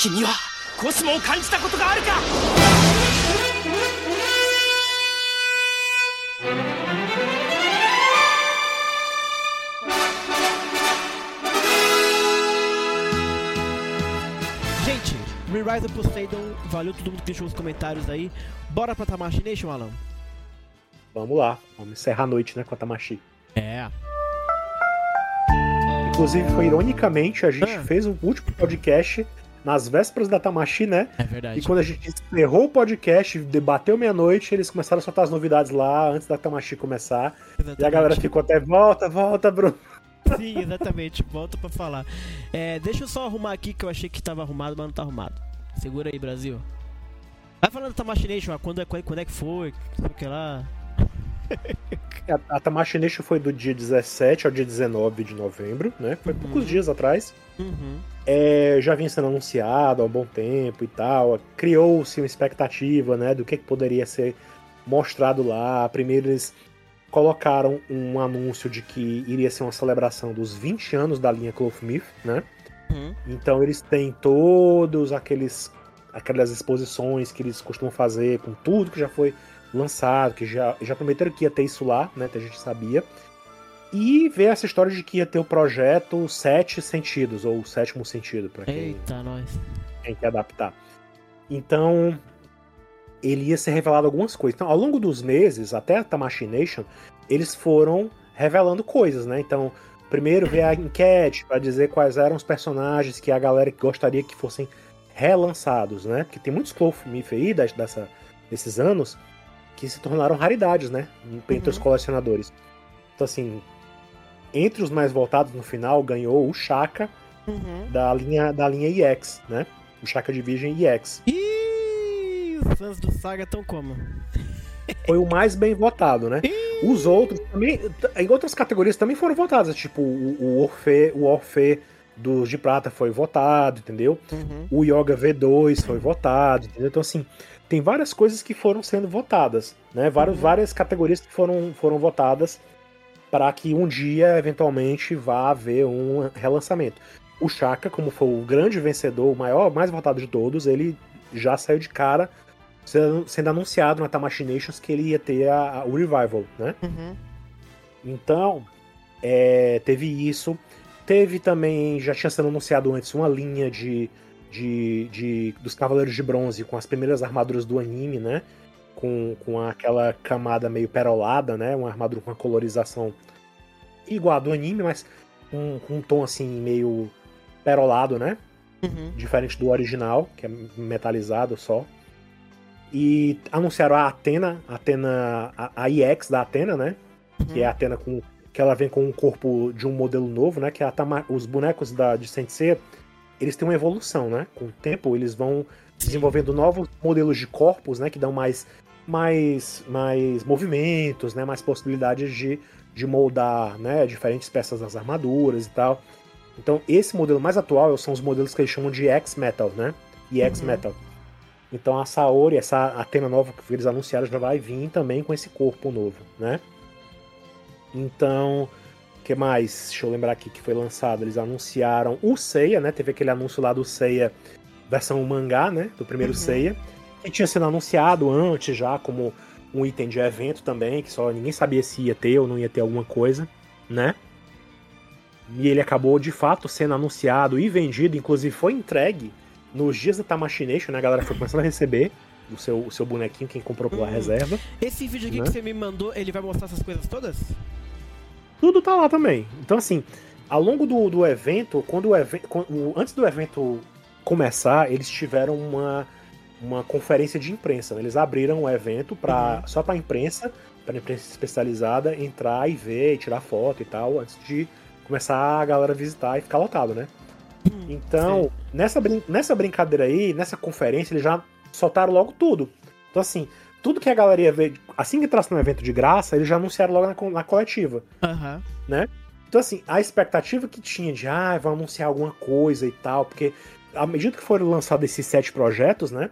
君はコスモを感じたことがあるか Gente, Re-Rise of Poseidon, valeu todo mundo que deixou os comentários aí. Bora pra Tamashi Nation, Alan? Vamos lá, vamos encerrar a noite, né, com a Tamashi. É. Inclusive, foi ironicamente, a gente Ah. fez o último podcast nas vésperas da Tamashi, né? É verdade. E quando a gente encerrou o podcast, debateu meia-noite, eles começaram a soltar as novidades lá antes da Tamashi começar. E a galera ficou até, volta, volta, Bruno. Sim, exatamente. Volta pra falar. É, deixa eu só arrumar aqui que eu achei que tava arrumado, mas não tá arrumado. Segura aí, Brasil. Vai falando da Tamashi Nation, quando, é- quando é que foi, sei o que lá. A, a Tamashi Nation foi do dia 17 ao dia 19 de novembro, né? Foi Uhum. poucos dias atrás. Uhum. É, já vinha sendo anunciado há um bom tempo e tal. Criou-se uma expectativa, né, do que, que poderia ser mostrado lá. Primeiro eles colocaram um anúncio de que iria ser uma celebração dos 20 anos da linha Clothmith, né? Uhum. Então eles têm todos aqueles aquelas exposições que eles costumam fazer com tudo que já foi lançado, que já, já prometeram que ia ter isso lá, né? Que a gente sabia. E ver essa história de que ia ter o projeto Sete Sentidos, ou o Sétimo Sentido, para quem, Eita, nós. quem quer adaptar. Então, ele ia ser revelado algumas coisas. Então, ao longo dos meses, até a Tamashi Nation, eles foram revelando coisas, né? Então, primeiro veio a enquete para dizer quais eram os personagens que a galera gostaria que fossem relançados, né? Porque tem muitos Clothmith aí dessa, desses anos que se tornaram raridades, né? Entre os Uhum. colecionadores. Então, assim, entre os mais votados no final ganhou o Shaka Uhum. da linha, da linha EX, né? O Shaka Division EX. Ih, os fãs do Saga estão como? Foi o mais bem votado, né? Os outros também, em outras categorias também foram votados, tipo o, o Orfe, o Orfe dos de prata foi votado, entendeu? Uhum. O Yoga V2 foi votado, entendeu? Então assim, tem várias coisas que foram sendo votadas, né? Várias, Uhum. várias categorias que foram, foram votadas para que um dia, eventualmente, vá haver um relançamento. O Chaka, como foi o grande vencedor, o maior, mais votado de todos, ele já saiu de cara sendo, sendo anunciado na Tamashi Nations que ele ia ter a- a- o revival, né? Uhum. Então, é, teve isso. Teve também, já tinha sido anunciado antes, uma linha de, de, de- dos Cavaleiros de Bronze com as primeiras armaduras do anime, né? Com, com aquela camada meio perolada, né? Uma armadura com uma colorização igual a do anime, mas com, com um tom assim meio perolado, né? Uhum. diferente do original, que é metalizado só. E anunciaram a Atena, a Atena, a, a EX da Atena, né? Que é a Atena com que ela vem com um corpo de um modelo novo, né? Que é a os bonecos da de Sensei, eles têm uma evolução, né? Com o tempo eles vão desenvolvendo novos modelos de corpos, né? Que dão mais mais mais movimentos, né? Mais possibilidades de, de moldar, né? Diferentes peças das armaduras e tal. Então, esse modelo mais atual são os modelos que eles chamam de X-Metal, né? E X-Metal. Então, a Saori, essa Atena nova que eles anunciaram, já vai vir também com esse corpo novo, né? Então, o que mais? Deixa eu lembrar aqui que foi lançado. Eles anunciaram o Seiya, né? Teve aquele anúncio lá do Seiya, versão mangá, né? Do primeiro Uhum. Seiya. Que tinha sido anunciado antes já como um item de evento também, que só ninguém sabia se ia ter ou não ia ter alguma coisa, né? E ele acabou de fato sendo anunciado e vendido, inclusive foi entregue nos dias da Tamashi Nation, né? A galera foi começando a receber o seu, o seu bonequinho, quem comprou pela Hum. reserva. Esse vídeo aqui Né? que você me mandou, ele vai mostrar essas coisas todas? Tudo tá lá também. Então, assim, ao longo do, do evento, quando o evento. Antes do evento começar, eles tiveram uma, uma conferência de imprensa. né? Eles abriram o evento pra, só pra imprensa, pra imprensa especializada, entrar e ver, e tirar foto e tal, antes de começar a galera visitar e ficar lotado, né? Então, nessa, brin- nessa brincadeira aí, nessa conferência, eles já soltaram logo tudo. Então, assim, tudo que a galera ia ver, assim que entrasse no evento de graça, eles já anunciaram logo na, na coletiva. Aham. Então, assim, a expectativa que tinha de, ah, vão anunciar alguma coisa e tal, porque à medida que foram lançados esses sete projetos, né?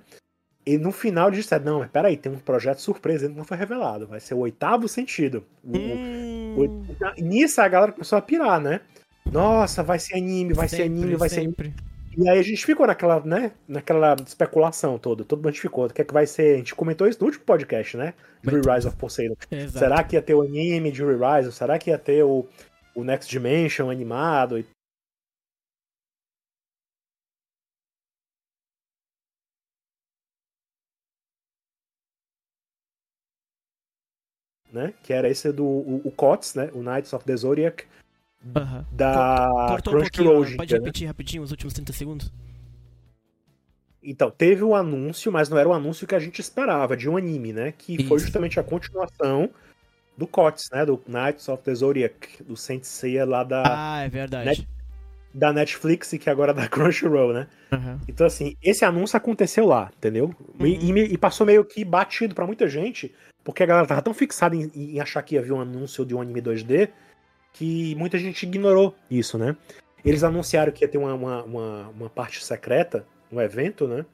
E no final eles disseram, não, mas peraí, tem um projeto surpresa ainda que não foi revelado. Vai ser o oitavo sentido. Hum, o- nisso a galera começou a pirar, né? Nossa, vai ser anime, vai ser sempre, anime, vai ser anime. sempre. E aí a gente ficou naquela, né, naquela especulação toda, todo mundo ficou, o que é que vai ser, a gente comentou isso no último podcast, né, de Re-Rise of Poseidon. Exato. Será que ia ter o anime de Re-Rise? Será que ia ter o, o Next Dimension animado? e- Né? Que era esse do o, o COTS, né? O Knights of the Zodiac da Cortou um Crunchyroll. Em pode né? repetir rapidinho os últimos 30 segundos? Então, teve o anúncio, mas não era o anúncio que a gente esperava, de um anime, né? Que foi Isso. justamente a continuação do COTS, né? Do Knights of the Zodiac, do Saint Seiya lá da, Ah, é verdade. Da Netflix e que agora é da Crunchyroll, né? Aham. Então, assim, esse anúncio aconteceu lá, entendeu? E- Uhum. E, me- e passou meio que batido pra muita gente, porque a galera tava tão fixada em, em achar que ia vir um anúncio de um anime 2D que muita gente ignorou isso, né? Eles anunciaram que ia ter uma, uma, uma, uma parte secreta no evento, né?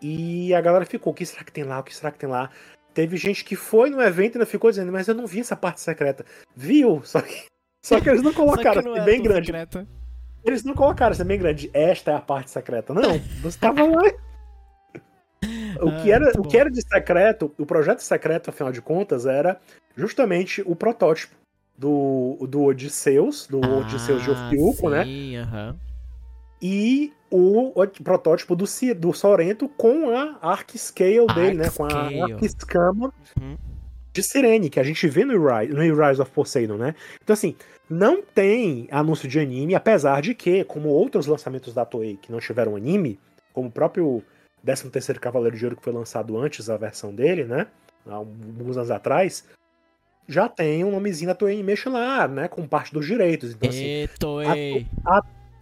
E a galera ficou, o que será que tem lá? O que será que tem lá? Teve gente que foi no evento e ainda ficou dizendo, mas eu não vi essa parte secreta. Viu? Só que, só que eles não colocaram, não assim, era bem grande. secreta. Eles não colocaram isso é bem grande. Esta é a parte secreta. Não, você tava lá. O Ah, que, era, muito o que era de secreto, o projeto secreto, afinal de contas, era justamente o protótipo do, do Odisseus, do Odisseus de Ah, Ofiuco, né? Aham. E o, o protótipo do, do Sorrento com a Arc Scale dele, né? Com a. Arc Escama Uhum. de Sirene, que a gente vê no Rise, no Rise of Poseidon, né? Então, assim, não tem anúncio de anime, apesar de que, como outros lançamentos da Toei que não tiveram anime, como o próprio 13º Cavaleiro de Ouro que foi lançado antes da versão dele, né? Há alguns anos atrás, já tem um nomezinho da Toei Animation lá, né? Com parte dos direitos. Então, assim, Eto, ei.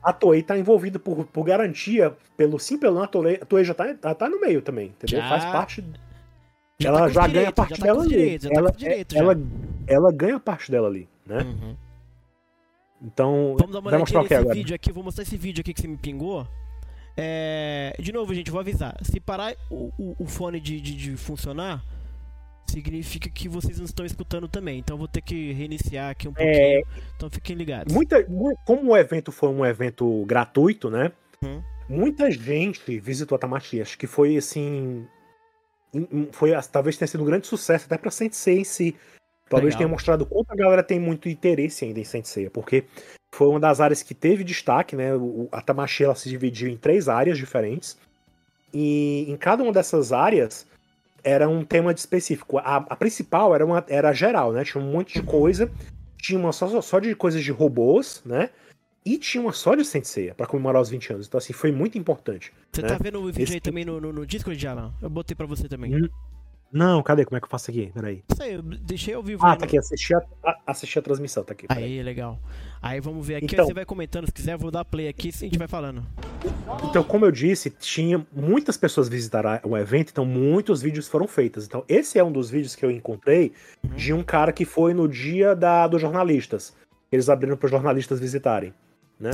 a Toei tá envolvida por, por garantia, pelo sim, pelo não, a Toei, a Toei já tá, tá, tá no meio também, entendeu? Já- Faz parte. Já ela tá já os ganha parte já tá dela ali. tá ela, os direitos, já. ela, ela ganha parte dela ali, né? Uhum. Então, Vamos dar uma olhadinha o que nesse agora? vídeo aqui. Vou mostrar esse vídeo aqui que você me pingou. É, De novo, gente, vou avisar. Se parar o, o- o fone de, de- de funcionar, significa que vocês não estão escutando também. Então vou ter que reiniciar aqui um pouquinho. É, Então fiquem ligados. muita, mu- como o evento foi um evento gratuito, né? Uhum. Muita gente visitou a Tamashii. Acho que foi assim. Foi, talvez tenha sido um grande sucesso até pra Sensei em si. Talvez Legal. tenha mostrado quanto a galera tem muito interesse ainda em Sensei, porque foi uma das áreas que teve destaque, né? O- A Tamashii ela se dividiu em três áreas diferentes. E em cada uma dessas áreas era um tema de específico. A, a principal era, uma, era geral, né? Tinha um monte de coisa. Tinha uma só, só de coisas de robôs, né? E tinha uma só de Sensei para comemorar os 20 anos. Então, assim, foi muito importante. Você né? tá vendo o vídeo Esse- aí também no, no, no Discord de Alan? Eu botei pra você também. Hum, Não, cadê? Como é que eu faço aqui? Peraí. Isso aí, eu deixei ao vivo. Ah, tá no- aqui. Assisti a, a- assisti a transmissão, tá aqui. peraí. Aí, legal. Aí vamos ver aqui, Então- você vai comentando, se quiser, eu vou dar play aqui e a gente vai falando. Então, como eu disse, tinha muitas pessoas visitaram o evento, então muitos vídeos foram feitos. Então, esse é um dos vídeos que eu encontrei Uhum. de um cara que foi no dia da, dos jornalistas. Eles abriram para os jornalistas visitarem, né?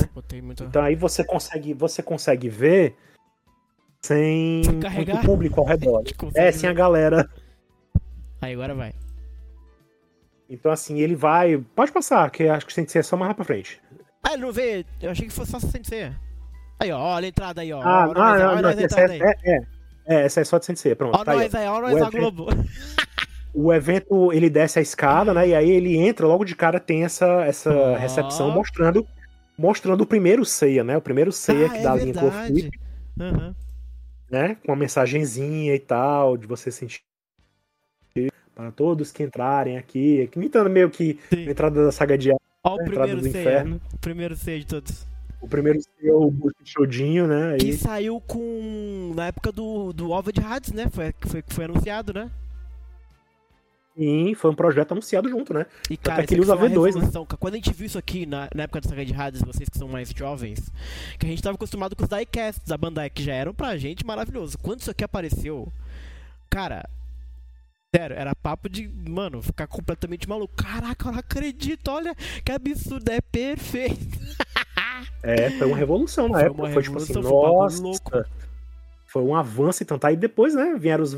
Então aí você consegue, você consegue ver sem muito público ao redor. É, sem a galera. Aí agora vai. Então assim, ele vai. Pode passar, que acho que tem que ser só mais pra frente. Ah, ele não vê? Eu achei que fosse só Sensei. Aí, ó, olha a entrada aí, ó. Ah, não, não, não, essa é, é, é, é, essa é só de Sensei, pronto. Ó tá nós aí, ó nós O a evento- Globo. O evento, ele desce a escada, né? E aí ele entra, logo de cara tem essa, essa Ó. recepção mostrando mostrando o primeiro ceia, né? O primeiro ceia Ah, que é dá a linha. Cloflip, Aham. Né? Com uma mensagenzinha e tal, de você sentir para todos que entrarem aqui, imitando meio que Sim. a entrada da saga de Ó o a entrada primeiro do ceia. inferno. O primeiro ceia de todos. O primeiro ceia é o Bushichodinho, né? Que Aí, saiu com. Na época do, do OVA de Hades, né? Foi, que foi, que foi anunciado, né? Sim, foi um projeto anunciado junto, né? E cara, que ele usa aqui foi uma V2, né? revolução. Quando a gente viu isso aqui na, na época da saga de Hades, vocês que são mais jovens, que a gente tava acostumado com os diecasts da Bandai, que já eram pra gente maravilhoso. Quando isso aqui apareceu, cara. Sério, era papo de, mano, ficar completamente maluco. Caraca, eu não acredito, olha que absurdo, é perfeito. É, foi uma revolução na Foi época. uma Foi tipo assim, revolução, nossa. Foi um avanço, então tá aí depois, né? Vieram os,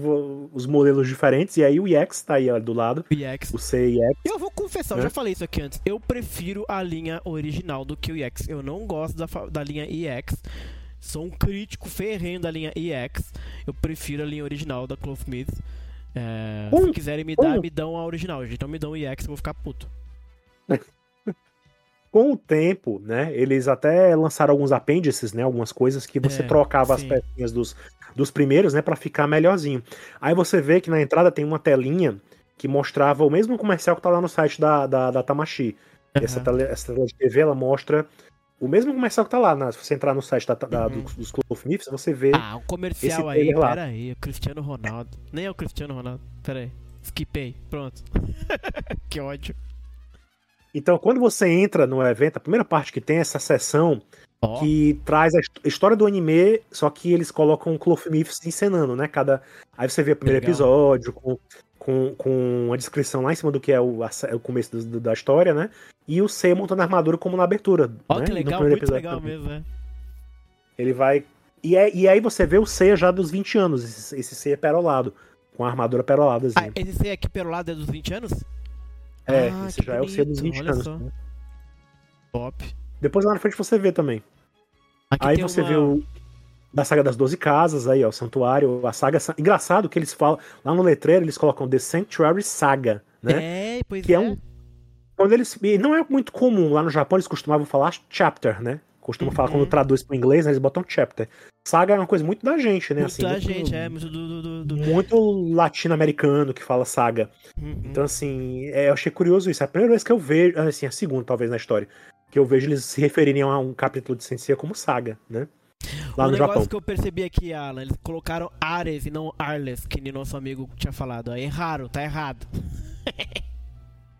os modelos diferentes, e aí o EX tá aí ó, do lado, EX. o C e X. Eu vou confessar, eu Né? já falei isso aqui antes. Eu prefiro a linha original do que o EX. Eu não gosto da, da linha EX sou um crítico ferrenho da linha EX. Eu prefiro a linha original da Clothmith. É, Hum, se quiserem me dar, hum. me dão a original. gente. Então me dão EX, eu vou ficar puto. Com o tempo, né, eles até lançaram alguns apêndices, né, algumas coisas que você É, trocava sim. as pecinhas dos, dos primeiros, né, para ficar melhorzinho. Aí você vê que na entrada tem uma telinha que mostrava o mesmo comercial que tá lá no site da, da, da Tamashi. Essa, Aham. tele, essa tela de TV, ela mostra o mesmo comercial que tá lá. né? Se você entrar no site da, da, Uhum. dos, dos Cloth Myths, você vê. Ah, o comercial esse aí, lá. pera aí, o Cristiano Ronaldo. Nem é o Cristiano Ronaldo, pera aí. Skipei, pronto. que ódio. Então, quando você entra no evento, a primeira parte que tem é essa sessão Ó, que traz a his- história do anime, só que eles colocam o Cloth Myths encenando, né? Cada... Aí você vê o primeiro Legal. episódio com, com, com a descrição lá em cima do que é o, a o começo do- da história, né? E o Seiya montando a armadura como na abertura. ó né? que No legal, primeiro muito episódio legal mesmo, né? Ele vai. E, é, e aí você vê o Seiya já dos 20 anos, esse, esse Seiya perolado, com a armadura peroladazinha. Ah, esse C aqui perolado é dos 20 anos? É, ah, esse já é o Seiya dos bonito, 20 olha anos. né? Top. Depois lá na frente você vê também. Aqui aí você uma- vê o. Da saga das 12 casas aí, ó, o santuário, a saga. Engraçado que eles falam. Lá no letreiro eles colocam The Sanctuary Saga, né? É, pois Que é. é um- Quando eles. E não é muito comum. Lá no Japão eles costumavam falar chapter, né? Costumam falar Uhum. quando traduz pro inglês, né, eles botam chapter. Saga é uma coisa muito da gente, né? Muito assim, da muito- gente, é, muito do... do, do, Muito latino-americano que fala saga. Uhum. Então, assim, é, eu achei curioso isso. É a primeira vez que eu vejo, assim, a segunda, talvez, na história, que eu vejo eles se referirem a um capítulo de Sensei como saga, né? Lá um no negócio Japão. que eu percebi aqui, Alan, eles colocaram Ares e não Arles, que nem nosso amigo tinha falado. ó. Erraram, tá errado.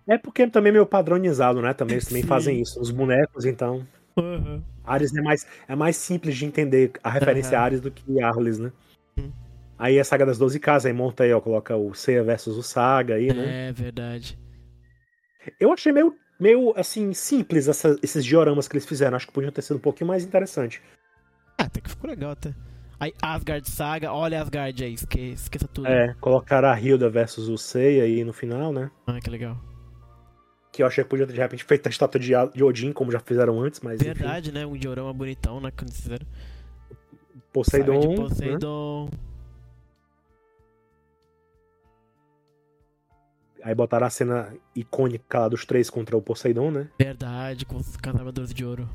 É porque também é meio padronizado, né? Também eles também Sim. fazem isso. Os bonecos, então. Uhum. Ares é mais, é mais simples de entender a referência Aham. a Ares do que Arles, né? Hum. Aí a saga das 12 casas, aí monta aí, ó, coloca o Seiya versus o Saga aí, né? É verdade. Eu achei meio, meio assim, simples essa- esses dioramas que eles fizeram. Acho que podiam ter sido um pouquinho mais interessante. Ah, até que ficou legal até. Aí Asgard Saga, olha Asgard aí, esque, esqueça tudo. É, colocaram a Hilda versus o Seiya aí no final, né? Ah, que legal. Que eu achei que podia ter de repente feito a estátua de, de Odin, como já fizeram antes, mas enfim. Verdade, né? Um diorama bonitão, né? Quando fizeram. Poseidon. De né? Poseidon. Aí botaram a cena icônica lá dos três contra o Poseidon, né? Verdade, com os armaduras de ouro.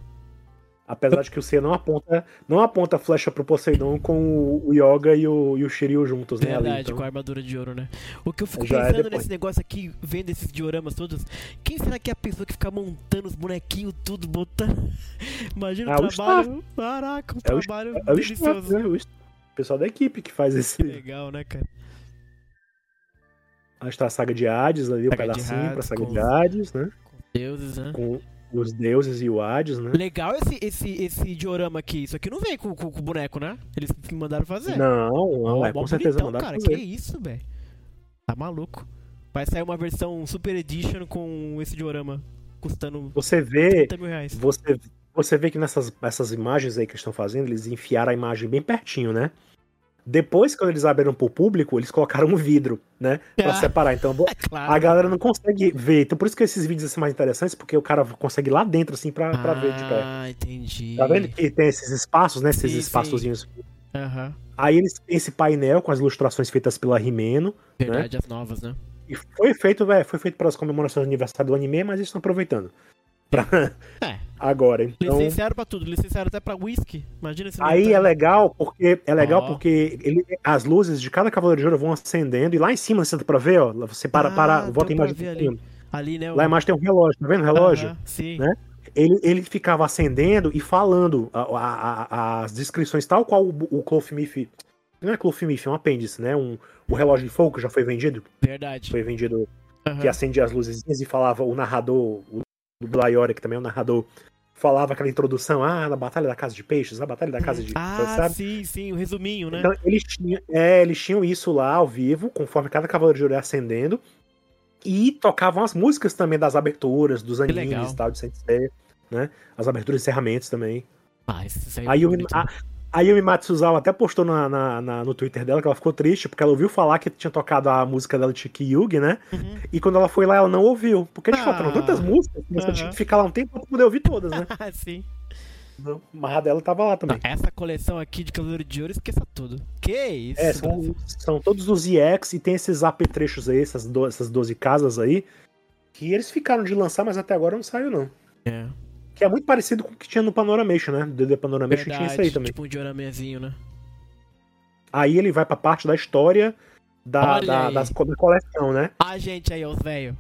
Apesar de que o Seiya não aponta, não aponta a flecha pro Poseidon com o, o Yoga e o, e o Shiryu juntos, né? Verdade, Ali, então. com a armadura de ouro, né? O que eu fico Já é pensando depois. nesse negócio aqui, vendo esses dioramas todos, quem será que é a pessoa que fica montando os bonequinhos tudo, botando. Imagina Ah, o o trabalho. Caraca, um É o trabalho É o staff, delicioso. né? O staff- o pessoal da equipe que faz esse. Legal, né, cara? Aí está a saga de Hades ali, o Saga de pedacinho pra Hades, saga com- de Hades, né? Deuses, né? Com os deuses e o Hades, né? Legal esse, esse, esse diorama aqui. Isso aqui não vem com, com, com o boneco, né? Eles me mandaram fazer. Não, não, é, com certeza bonitão, mandaram cara. fazer. Que isso, velho. Tá maluco. Vai sair uma versão Super Edition com esse diorama custando Você vê, 30 mil reais. você, você vê que nessas essas imagens aí que eles estão fazendo, eles enfiaram a imagem bem pertinho, né? Depois, quando eles abriram pro público, eles colocaram um vidro, né? Pra Ah. separar. Então, É claro. a galera não consegue ver. Então, por isso que esses vídeos são mais interessantes, porque o cara consegue ir lá dentro, assim, pra, pra ver de perto. Ah, entendi. Tá vendo que tem esses espaços, né? Esses Sim, espaçozinhos. Aham. Aí eles têm esse painel com as ilustrações feitas pela Rimeno. Verdade, as novas, né? E foi feito, velho, foi feito para as comemorações do aniversário do anime, mas eles estão aproveitando. Pra... É. Agora, então. Licenciaram pra tudo. Licenciaram até pra whisky. Imagina esse Aí é legal porque é legal Ó. porque ele, as luzes de cada cavaleiro de ouro vão acendendo e lá em cima você tá pra ver, ó, você para, Ah, para, volta a imagem ali. Ali, né? Lá embaixo tem um relógio, tá vendo o relógio? Aham, sim. né? Ele, ele ficava acendendo e falando a- a- a- as descrições tal qual o, o Cloth Myth. Não é Cloth Myth, é um apêndice, né? Um, o relógio de fogo que já foi vendido. Verdade. Foi vendido Aham. que acendia as luzezinhas e falava o narrador, o do Blaiore, que também é o narrador, falava aquela introdução, ah, na Batalha da Casa de Peixes, a Batalha da Casa de... Ah, sabe? sim, sim, o resuminho, né? Então, eles tinham, é, eles tinham isso lá ao vivo, conforme cada Cavaleiro de Ouro acendendo, e tocavam as músicas também das aberturas, dos animes e tal, de Sensei, né? As aberturas e encerramentos também. Ah, isso aí é Aí, o, bonito. a, a Yumi Matsuzawa até postou na, na- na- no Twitter dela que ela ficou triste, porque ela ouviu falar que tinha tocado a música dela de Chiki-Yugi, né? Uhum. E quando ela foi lá, ela não ouviu. Porque eles Ah. faltaram tantas músicas que você Aham. tinha que ficar lá um tempo pra poder ouvir todas, né? sim. Não, mas a dela tava lá também. Essa coleção aqui de Cavaleiro de Ouro, esqueça tudo. Que isso? É, são, são todos os EX e tem esses apetrechos aí, essas, do, essas 12 casas aí, que eles ficaram de lançar, mas até agora não saiu, não. É. Que é muito parecido com o que tinha no Panoramation, né? Do DD Panoramation tinha isso aí também. Tipo um dioramezinho, né? Aí ele vai pra parte da história da, da, das, da coleção, né? A gente aí, os velho.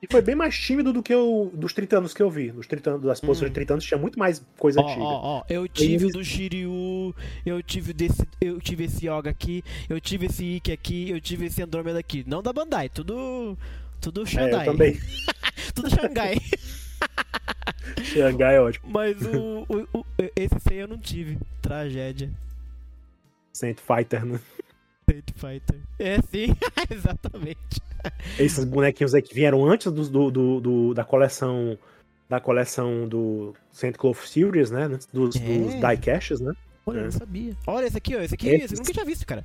E foi bem mais tímido do que o dos 30 anos que eu vi. Dos 30 anos, das posições Hum. de 30 anos tinha muito mais coisa Ó, antiga. ó, ó, eu tive o do Shiryu, eu tive desse, eu tive esse Yoga aqui, eu tive esse Ikki aqui, eu tive esse Andromeda aqui. Não da Bandai, tudo tudo É, eu também. tudo Xangai. Xangai é ótimo. Mas o, o, o- esse aí eu não tive. Tragédia. Saint Fighter, né? Street Fighter. É sim, exatamente. Esses bonequinhos aí que vieram antes do, do, do- da coleção da coleção do Saint Cloth Series, né? Dos, É. dos diecasts, né? Olha, eu É. não sabia. Olha esse aqui, ó. Esse aqui, esse eu nunca tinha visto, cara.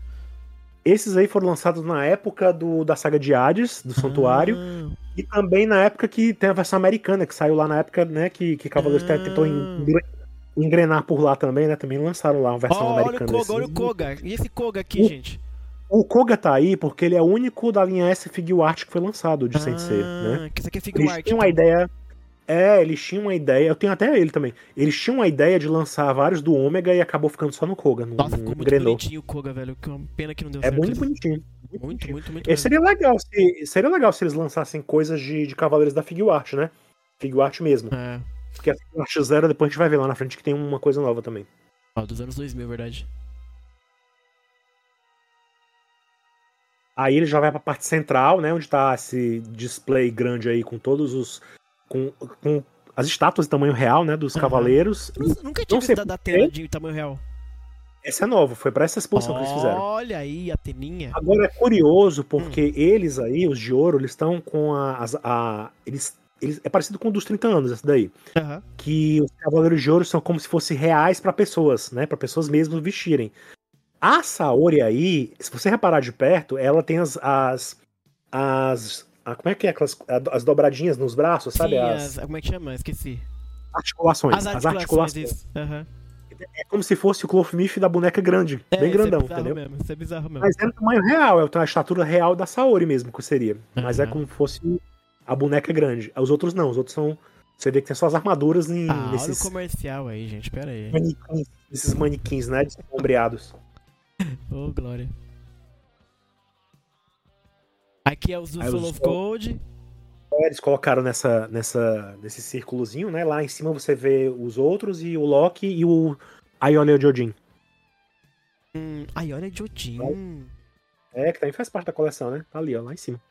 Esses aí foram lançados na época do, da saga de Hades, do Santuário, Ah, e também na época que tem a versão americana, que saiu lá na época, né? Que, que Cavaleiros Ah. tentou engre- engrenar por lá também, né? Também lançaram lá uma versão Ó, olha o americana. Koga, olha o. Koga. E esse Koga aqui, O- gente? O Koga tá aí porque ele é o único da linha S Figure Art que foi lançado de né? Ah, que isso aqui é figure Eles tinham uma ideia. É, eles tinham uma ideia. Eu tenho até ele também. Eles tinham uma ideia de lançar vários do Ômega e acabou ficando só no Koga. Não, Nossa, ficou muito engrenou. bonitinho o Koga, velho. Que uma pena que não deu É certo. muito isso. bonitinho. Muito, muito, muito. E mesmo. seria legal se seria legal se eles lançassem coisas de, de Cavaleiros da Figure Art, né? Figure Art mesmo. É. Porque a Figure Art Zero, depois a gente vai ver lá na frente que tem uma coisa nova também. Ó, dos anos 2000, verdade. Aí ele já vai pra parte central, né? Onde tá esse display grande aí com todos os. Com, com as estátuas de tamanho real, né? Dos Aham. cavaleiros. Eu nunca tinha visto da, da tela de tamanho real. Essa é nova, foi pra essa exposição que eles fizeram. Olha aí, a teninha. Agora é curioso porque Hum. eles aí, os de ouro, eles estão com a, as- a- eles, eles é parecido com o dos 30 anos esse daí, Aham. que os cavaleiros de ouro são como se fossem reais pra pessoas, né, Pra pessoas mesmo vestirem. A Saori aí, se você reparar de perto, ela tem as as, as a- como é que é aquelas as dobradinhas nos braços, sabe? Sim, as, as- Como é que chama? Esqueci. articulações, As as articulações, articulações. isso. Aham. É como se fosse o Clothmith da boneca grande, É, bem isso grandão, é entendeu? mesmo. Isso é bizarro mesmo. Mas é no tamanho real, é a estatura real da Saori mesmo que seria. Mas é como se fosse a boneca grande. Os outros não, os outros são. Você vê que tem só as armaduras em, Ah, olha o nesses comercial aí, gente. Pera aí. manequins, esses manequins, né? Sombreados. Ô, Glória. Aqui é os do Aí Soul of Gold. Eles colocaram nessa, nessa, nesse círculozinho, né? Lá em cima você vê os outros e o Loki e o Aiolia Jodin. Hum, ai, olha Jodin. É, que também faz parte da coleção, né? Tá ali, ó, lá em cima.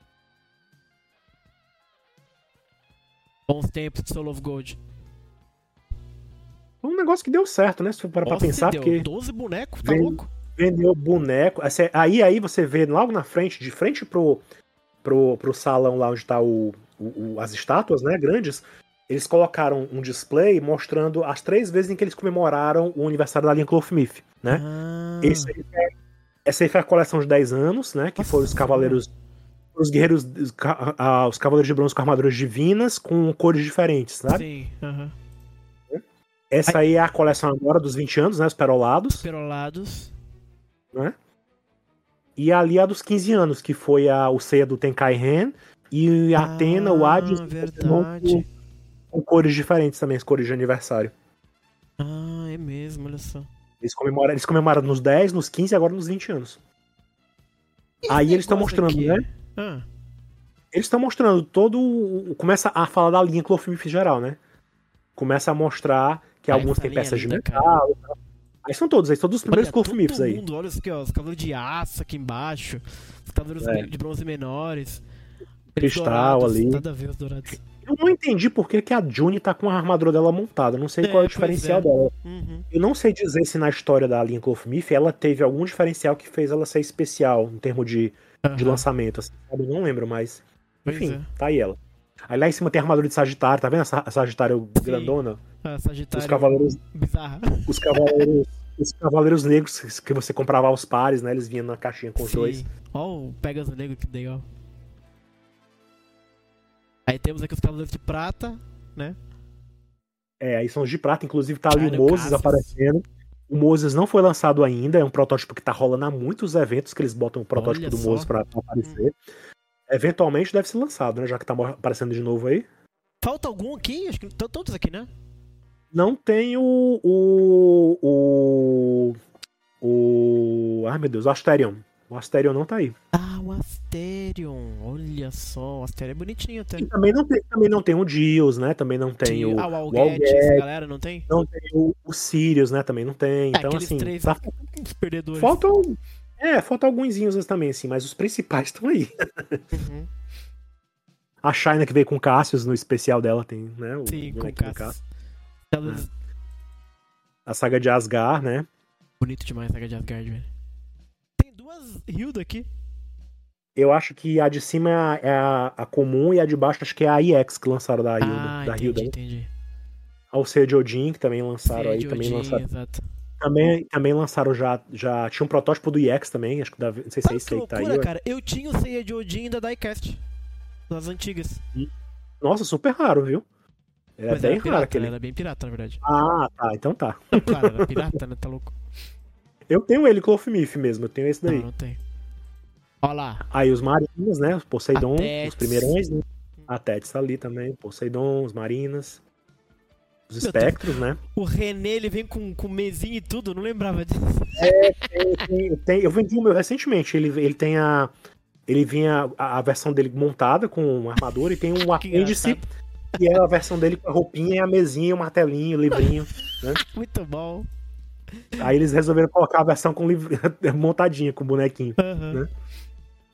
Bons tempos de Soul of Gold. Um negócio que deu certo, né? Se for parar pra pensar, deu porque 12 bonecos, tá louco? vendeu boneco. Aí aí você vê logo na frente, de frente pro, pro, pro salão lá onde tá o, o- o- as estátuas, né, grandes, eles colocaram um display mostrando as três vezes em que eles comemoraram o aniversário da linha Clothmith, né? Ah, Esse aí foi- essa aí foi a coleção de 10 anos, né, que Nossa foram os cavaleiros os guerreiros, os ca- ah, os cavaleiros de bronze com armaduras divinas com cores diferentes, sabe? Sim, aham. Essa aí é a coleção agora dos 20 anos, né, os perolados. Perolados. né? E ali a dos 15 anos, que foi a, o ceia do Tenkai Ren e a Atena, o Hades, Ah, com, com cores diferentes também, as cores de aniversário. Ah, é mesmo, olha só. Eles comemoram, eles comemoram nos 10, nos 15 e agora nos 20 anos. Esse Aí eles estão mostrando, aqui? né? Ah, Eles estão mostrando todo. o- Começa a falar da linha Clothmith geral, né? Começa a mostrar que Ah, alguns é peças de metal. tal. Aí são todos, aí todos os primeiros olha, todo aí. mundo, olha isso aqui, ó, os cavaleiros de aço aqui embaixo, os cavaleiros É. de bronze menores. Cristal dourados, ali. Nada a ver os dourados. Eu não entendi por que, que a June tá com a armadura dela montada. Não sei qual é É, o diferencial pois é. dela. Uhum. Eu não sei dizer se na história da linha Clothmith ela teve algum diferencial que fez ela ser especial em termos de, de Aham. lançamento. assim? Eu não lembro. Pois Enfim, é. tá aí ela. Aí lá em cima tem a armadura de Sagitário, tá vendo essa Sagitário grandona? Ah, Os Sagitário cavaleiros, bizarra. os cavaleiros, os cavaleiros negros que você comprava aos pares, né? Eles vinham na caixinha com os Sim. dois. Ó o Pegasus Negro que legal. Aí temos aqui os cavaleiros de prata, né? É, aí são os de prata, inclusive tá ali Ah, o Moses Cassius. aparecendo. O Moses não foi lançado ainda, é um protótipo que tá rolando há muitos eventos que eles botam o protótipo Olha do só. Moses pra, pra aparecer. Eventualmente deve ser lançado, né? Já que tá aparecendo de novo aí. Falta algum aqui? Acho que estão todos aqui, né? Não tem o. O. O. o ai meu Deus, o Asterion. O Asterion não tá aí. Ah, o Asterion. Olha só, o Asterion é bonitinho até. E também não tem, também não tem o Dios, né? Também não tem o. ah, o Alguete. essa galera, não tem? Não tem o, o Sirius, né? Também não tem. É, Então, assim. três tá- perdedores. faltam. É, faltam alguns também, assim, mas os principais estão aí. Uhum. A China que veio com Cassius no especial dela tem, né? O Sim, com Cassius. É. Elas- A saga de Asgard, né? Bonito demais a saga de Asgard, velho. Tem duas Hilda aqui. Eu acho que a de cima é a, é a- a comum e a de baixo acho que é a IX que lançaram da Hilda. ah, da entendi, Hilda. entendi. Ao Seia de Odin, que também lançaram aí. Também Odin, lançaram, exato. Também, também lançaram já, já. Tinha um protótipo do EX também, acho que da, não sei se é esse aí tá aí. cara? Eu tinha o Seiya de Odin da Diecast. Das antigas. Nossa, super raro, viu? É Mas bem era raro pirata, aquele. Era bem pirata, na verdade. Ah, tá, então tá. Não, claro, era pirata, né? Tá louco? Eu tenho ele, Clothmith mesmo, eu tenho esse daí. Não, não tem. Olha lá. Aí os marinas, né? Os Poseidon, os primeirões, né? A Tétis tá ali também, Poseidon, os marinas. Os espectros, né? O René, ele vem com, com mesinho e tudo, não lembrava disso. Eu, tenho- eu tenho- eu vendi o meu recentemente. Ele, ele tem a. Ele vinha a, a versão dele montada com uma armadura e tem um Que apêndice. engraçado. E é a versão dele com a roupinha e a mesinha, o martelinho, o livrinho. Muito bom. Aí eles resolveram colocar a versão com livro, montadinha, com o bonequinho. Aham. Né?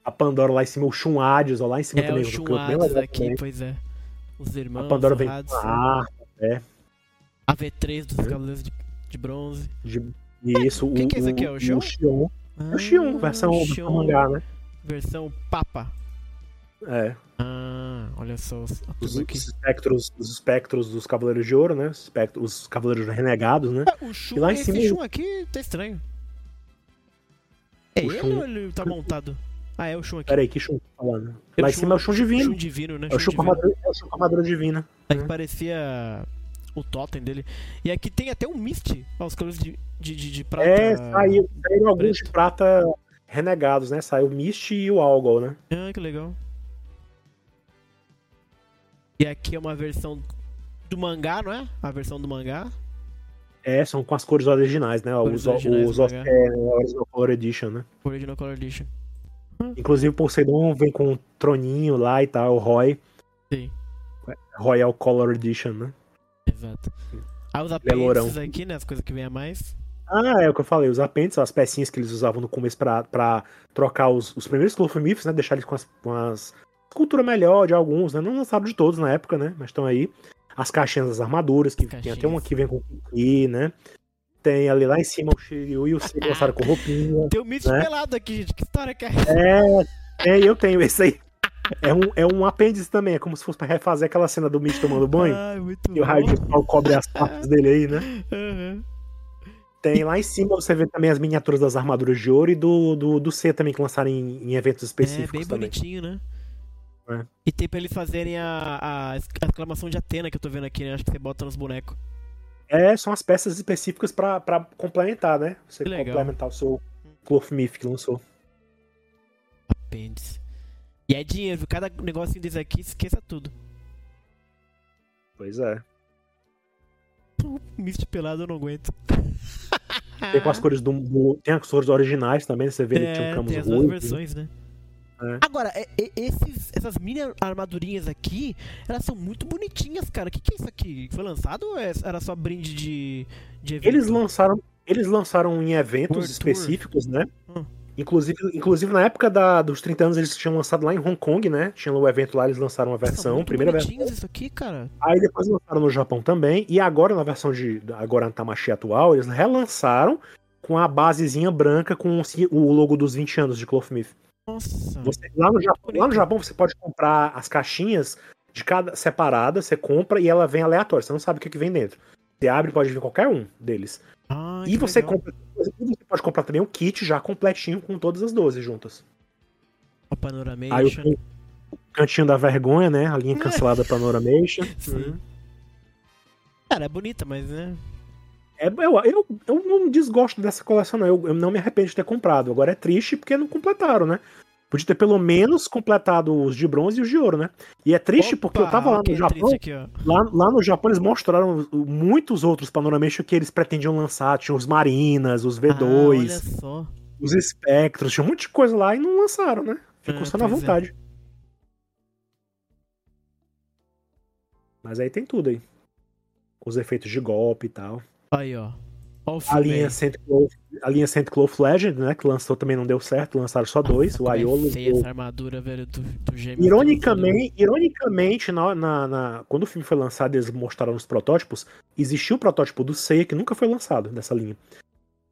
A Pandora lá em cima, o Shun Hades, ó, lá em cima É, também. o que Chuadas legal aqui, também. pois é. Os irmãos, A Pandora vem com Hades, a arma, a V3 dos. Cavaleiros de, de Bronze. de, isso, o que que é isso aqui, é o Xion? O Xion, Ah, É o Xion, versão, Xion, mangá, né? Versão Papa. É. Ah, olha só os Os, os espectros, os espectros dos Cavaleiros de Ouro, né? Os, espectros, os Cavaleiros Renegados, né? Ah, o Shun, E lá em esse cima- Shun aqui tá estranho. É O ele Shun- ou ele tá montado? Ah, é o Shun aqui. Pera aí, que Shun tá falando? É Lá em cima é o Shun Divino. Shun divino, né? É o Shun com divino. armadura, é divina. É que parecia o totem dele. E aqui tem até um Misty. Ó, os cavaleiros de, de, de, de prata. É, saiu, saíram alguns de prata renegados, né? Saiu o Mist e o Algol, né? Ah, que legal. E aqui é uma versão do mangá, não é? A versão do mangá. É, são com as cores originais, né? Cores Os, originais os, os é, Original Color Edition, né? Original Color Edition. Inclusive o Poseidon vem com um troninho lá e tal, o Roy. Sim, Royal Color Edition, né? Exato. Aí os Ele é apêndices aqui, né? As coisas que vem a mais. Ah, é o que eu falei, os apêndices, as pecinhas que eles usavam no começo pra, pra trocar os, os primeiros Clothmiths, né? Deixar eles com as, com as escultura melhor de alguns, né? Não lançaram de todos na época, né? Mas estão aí. As caixinhas das armaduras, que As tem até caixinhas. uma que vem com Kiki, né? Tem ali lá em cima o Shiryu e o Sei lançaram com roupinha. Tem o Misty Né? pelado aqui, gente. Que história que é É, é, eu tenho esse aí. É um, é um apêndice também, é como se fosse pra refazer aquela cena do Mitch tomando banho. Ai, muito E o raio de sol cobre as partes dele aí, né? Aham. Tem lá em cima, você vê também as miniaturas das armaduras de ouro e do, do, do C também, que lançaram em, em eventos É, específicos bem também. bonitinho, né? É. E tem pra eles fazerem a, a, a exclamação de Atena que eu tô vendo aqui, né? Acho que você bota nos bonecos. É, são as peças específicas pra, pra complementar, né? Você complementar o seu Clothmith que lançou. Apêndice. E é dinheiro, cada negocinho desse aqui, esqueça tudo. Pois é. O Misty pelado eu não aguento. Tem com as cores do, do- Tem as cores originais também, você vê ele tinha um É, Camus tem as duas versões, né? É. Agora, é- é- esses, essas mini armadurinhas aqui, elas são muito bonitinhas, cara. O que, que é isso aqui? Foi lançado ou é- era só brinde de, de evento? Eles lançaram, eles lançaram em eventos World específicos, né? Hum. Inclusive, inclusive na época da- dos 30 anos eles tinham lançado lá em Hong Kong, né? Tinha o evento lá, eles lançaram uma São versão, primeira versão. isso aqui, cara. Aí depois lançaram no Japão também. E agora, na versão de. Agora na Tamashi atual, eles relançaram com a basezinha branca com o logo dos 20 anos de Clothmith. Nossa. Você- lá, no Japão, lá no Japão você pode comprar as caixinhas de cada separada, você compra e ela vem aleatória. Você não sabe o que, que vem dentro. Você abre, pode vir qualquer um deles. Ai, e você compra. você pode comprar também o kit já completinho com todas as 12 juntas. A Panoramation. Aí o o cantinho da vergonha, né? A linha cancelada Panoramation. Sim. Uhum. Ela é bonita, mas né. É, eu, eu, eu não desgosto dessa coleção, não. Eu, eu não me arrependo de ter comprado. Agora é triste porque não completaram, né? Podia ter pelo menos completado os de bronze e os de ouro, né? E é triste Opa, porque eu tava lá no Japão. aqui. Lá, lá no Japão eles mostraram muitos outros panorameixos que eles pretendiam lançar. Tinha os Marinas, os Ah, V2, olha só. os Espectros, tinha um monte de coisa lá e não lançaram, né? Ficou É, só na é. vontade. Mas aí tem tudo aí. Os efeitos de golpe e tal. Aí, ó. A linha. Saint Cloth, a linha Saint Cloth Legend, né? Que lançou também não deu certo, lançaram só dois, o é Aiolo feia o essa armadura, velho, do, do Gêmeos. Ironicamente, ironicamente na, na- na- quando o filme foi lançado eles mostraram os protótipos, existiu o protótipo do Seiya que nunca foi lançado dessa linha.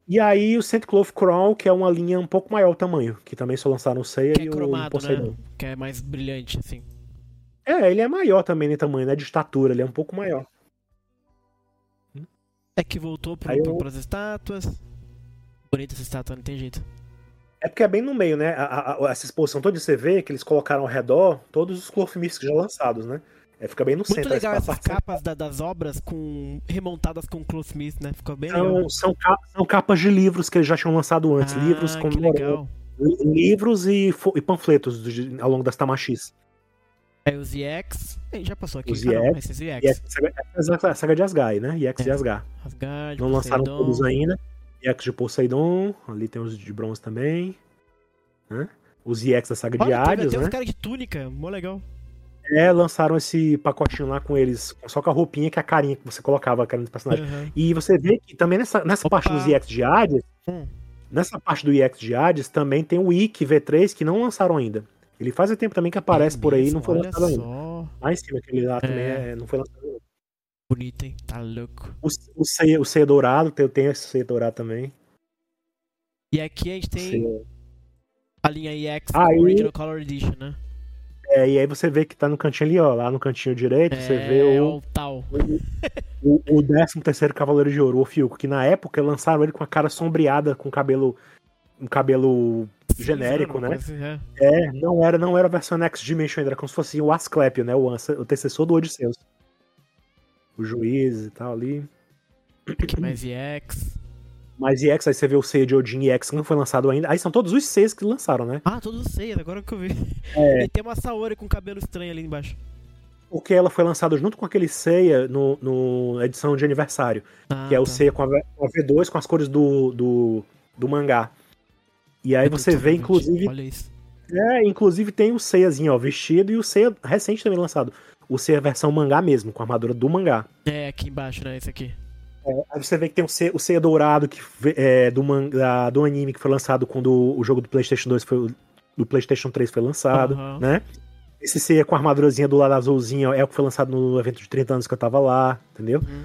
E aí o Saint Cloth Crown, que é uma linha um pouco maior o tamanho, que também só lançaram o Seiya Que é e o cromado, Poseidon. né? Que é mais brilhante, assim. É, ele é maior também em tamanho, né? De estatura, ele é um pouco maior. É que voltou pro, eu- pras estátuas. Bonita essa estátua, não tem jeito. É porque é bem no meio, né? A- a- essa exposição toda você vê que eles colocaram ao redor todos os Cloth Mystics já lançados, né? É, fica bem no Muito centro. legal essa essas capas da- das obras com remontadas com Cloth Mist, né? Ficou bem São, legal. são, ca- são capas de livros que eles já tinham lançado antes. ah, livros legal. Li- Livros e, e panfletos ao longo das Tamashis. Aí os EX. Ih, já passou aqui. Os ah, não, EX, esses EX. E essa saga, essa saga de Asgai, né? EX de É. Asgar. Asgard, Não lançaram todos ainda. EX de Poseidon. Ali tem os de bronze também. né? Os EX da saga de Olha, Hades, até né? uns caras de túnica, mó legal. É, lançaram esse pacotinho lá com eles, só com a roupinha que é a carinha que você colocava a carinha do personagem. Aham. E você vê que também nessa, nessa Opa. parte dos EX de Hades, Hum. nessa parte do EX de Hades, também tem o IK V3 que não lançaram ainda. Ele faz tempo também que aparece É por aí e não foi lançado ainda. Lá em cima, aquele lá também É. é- não foi lançado ainda. Bonito, hein? Tá louco. O, o, ceia, o ceia dourado, tem, tem esse ceia dourado também. E aqui a gente tem Ceia- a linha EX Aí- Original Color Edition, né? É, e aí você vê que tá no cantinho ali, ó. Lá no cantinho direito, você é, vê o, o tal. o, o 13 terceiro Cavaleiro de Ouro, o Fiuco, que na época lançaram ele com a cara sombreada, com cabelo. Um cabelo genérico, né? coisa assim, É, não era, não era a versão Next Dimension ainda, era como se fosse o Asclepio, né? O, o antecessor do Odisseus. O juiz e tal ali. é. Mais EX. Mas EX, aí você vê o Seiya de Odin e EX que não foi lançado ainda. Aí são todos os seis que lançaram, né? Ah, todos os seis, agora que eu vi. É. E tem uma Saori com cabelo estranho ali embaixo. Porque ela foi lançada junto com aquele Seiya no, no edição de aniversário. Ah, que é o tá. Seiya com a, V- com a V2 com as cores do, do, do mangá. E aí É você vê, inclusive. Olha isso. É, inclusive tem o Seiyazinho, ó, vestido, e o Seiya recente também lançado. O Seiya versão mangá mesmo, com a armadura do mangá. É, aqui embaixo, né? Esse aqui. Aí você vê que tem o Seiya, o Seiya dourado que, é, do, manga, do anime que foi lançado quando o jogo do PlayStation 2 foi. Do PlayStation 3 foi lançado, Aham. né? Esse Seiya com a armadurazinha do lado azulzinho é o que foi lançado no evento de 30 anos que eu tava lá, entendeu? Uhum.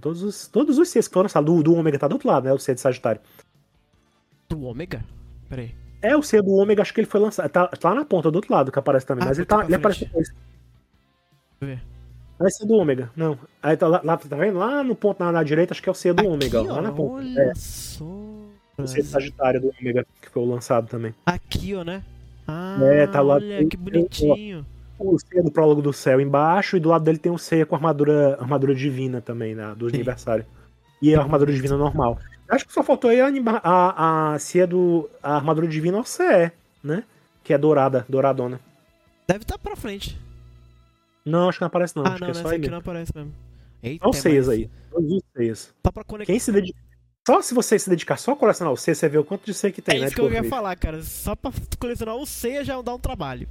Todos os, todos os Seias que foram lançados. Do, do Ômega tá do outro lado, né? O Seiya de Sagitário. Do Ômega? Peraí. É, o do Ômega, acho que ele foi lançado. Tá, tá lá na ponta do outro lado que aparece também. Ah, mas ele, tá, ele aparece depois. Deixa eu ver. Não é Seiya do Ômega, não. Aí tá lá, lá, tá vendo? Lá no ponto na, na direita, acho que é o Seiya do Ômega, Aqui, ó, ó, lá na ponta. Olha É, só. o de Sagitário do Ômega, que foi lançado também. Aqui, ó, né? Ah, É, tá lá- olha que bonitinho. O Seiya do Prólogo do Céu embaixo, e do lado dele tem o Seiya com armadura, armadura divina também, né, do Sim. aniversário. E a armadura divina normal. Acho que só faltou aí a, a, a Seiya do. a armadura divina OCE, né? Que é dourada, douradona. Deve estar pra frente. Não, acho que não aparece não. ah, acho não, que é nessa só aqui não aparece mesmo. Eita, Seias mas aí. Todos os Seias. Só pra conectar. Quem se dedica. Só se você se dedicar só a colecionar o C, você vê o quanto de C que tem, é né? isso de que eu ia falar, cara. Só pra colecionar o C já dá um trabalho.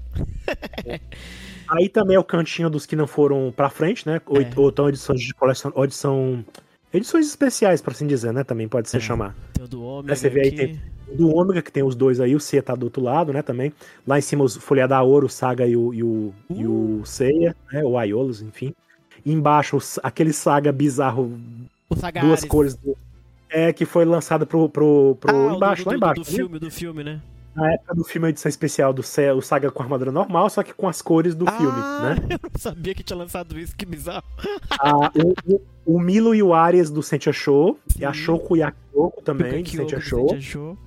Aí também é o cantinho dos que não foram pra frente, né? Ou, É. ou então edições de coleção. Ou edição. Edições especiais, por assim dizer, né? Também pode ser É. chamar. Tem o do Ômega você vê aí, aqui. tem- Do Ômega, que tem os dois aí, o C tá do outro lado, né? Também. Lá em cima, os Folha da Ouro, o Saga e o, e o, e Uh! o Seiya, né? O Aiolos, enfim. E embaixo, os- aquele Saga bizarro, O Sagares. duas cores. Do, é, que foi lançado pro. pro, pro Ah, embaixo, do, lá do- embaixo. Do, né? filme, do filme, né? Na época do filme, a edição especial do Seiya, o Saga com armadura normal, só que com as cores do filme, ah, né? eu não sabia que tinha lançado isso, que bizarro. Ah, o, o- o Milo e o Ares do Sentia Show, e a Sim. Shoko e a Kyoko também, O do Sentia do Show. Show.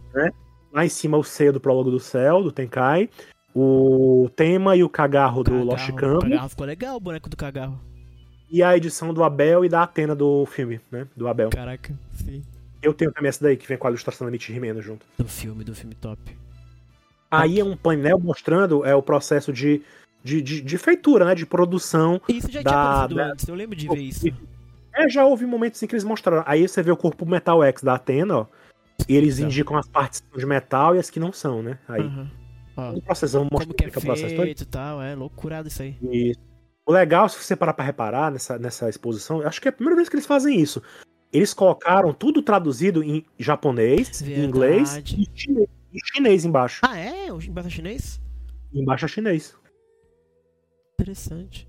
Lá em cima, o Seiya do Prólogo do Céu, do Tenkai. O Tema e o Cagarro do Cagarro. Lost O Canvas. Cagarro ficou legal, o boneco do Cagarro. e a edição do Abel e da Atena do filme, né? Do Abel. Caraca, sim. Eu tenho também essa daí, que vem com a ilustração da Mitch Rimeno junto. Do filme, do filme top. Aí é um painel mostrando é, o processo de, de, de, de feitura, né? De produção. Isso já tinha acontecido da- antes, eu lembro de ver isso. É, já houve momentos em que eles mostraram. Aí você vê o corpo Metal X da Atena, ó. E eles Tá. indicam as partes que são de metal e as que não são, né? Aí. Ó, O processo, vamos mostrar como que é processo todo. feito e tal, é loucurado isso aí. Isso. O legal, se você parar pra reparar nessa, nessa exposição, acho que é a primeira vez que eles fazem isso. Eles colocaram tudo traduzido em japonês, em Verdade. inglês e chinês, e chinês embaixo. Ah, é? Embaixo chinês? Embaixo é chinês. Interessante.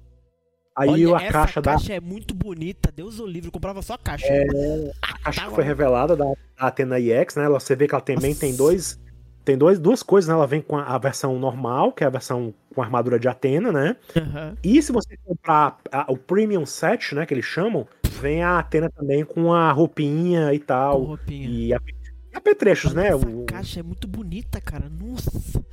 Aí Olha, a essa caixa, da caixa é muito bonita. Deus o livre, eu comprava só a caixa. É, a caixa tá que foi revelada da, da Athena EX, né? Você vê que ela também Nossa. tem dois. Tem dois, duas coisas, né? Ela vem com a, a versão normal, que é a versão com a armadura de Atena, né? Aham. E se você comprar a- o Premium Set, né? Que eles chamam, vem a Atena também com a roupinha e Com tal. roupinha. E, a- e apetrechos, né? Essa O- caixa é muito bonita, cara. Nossa.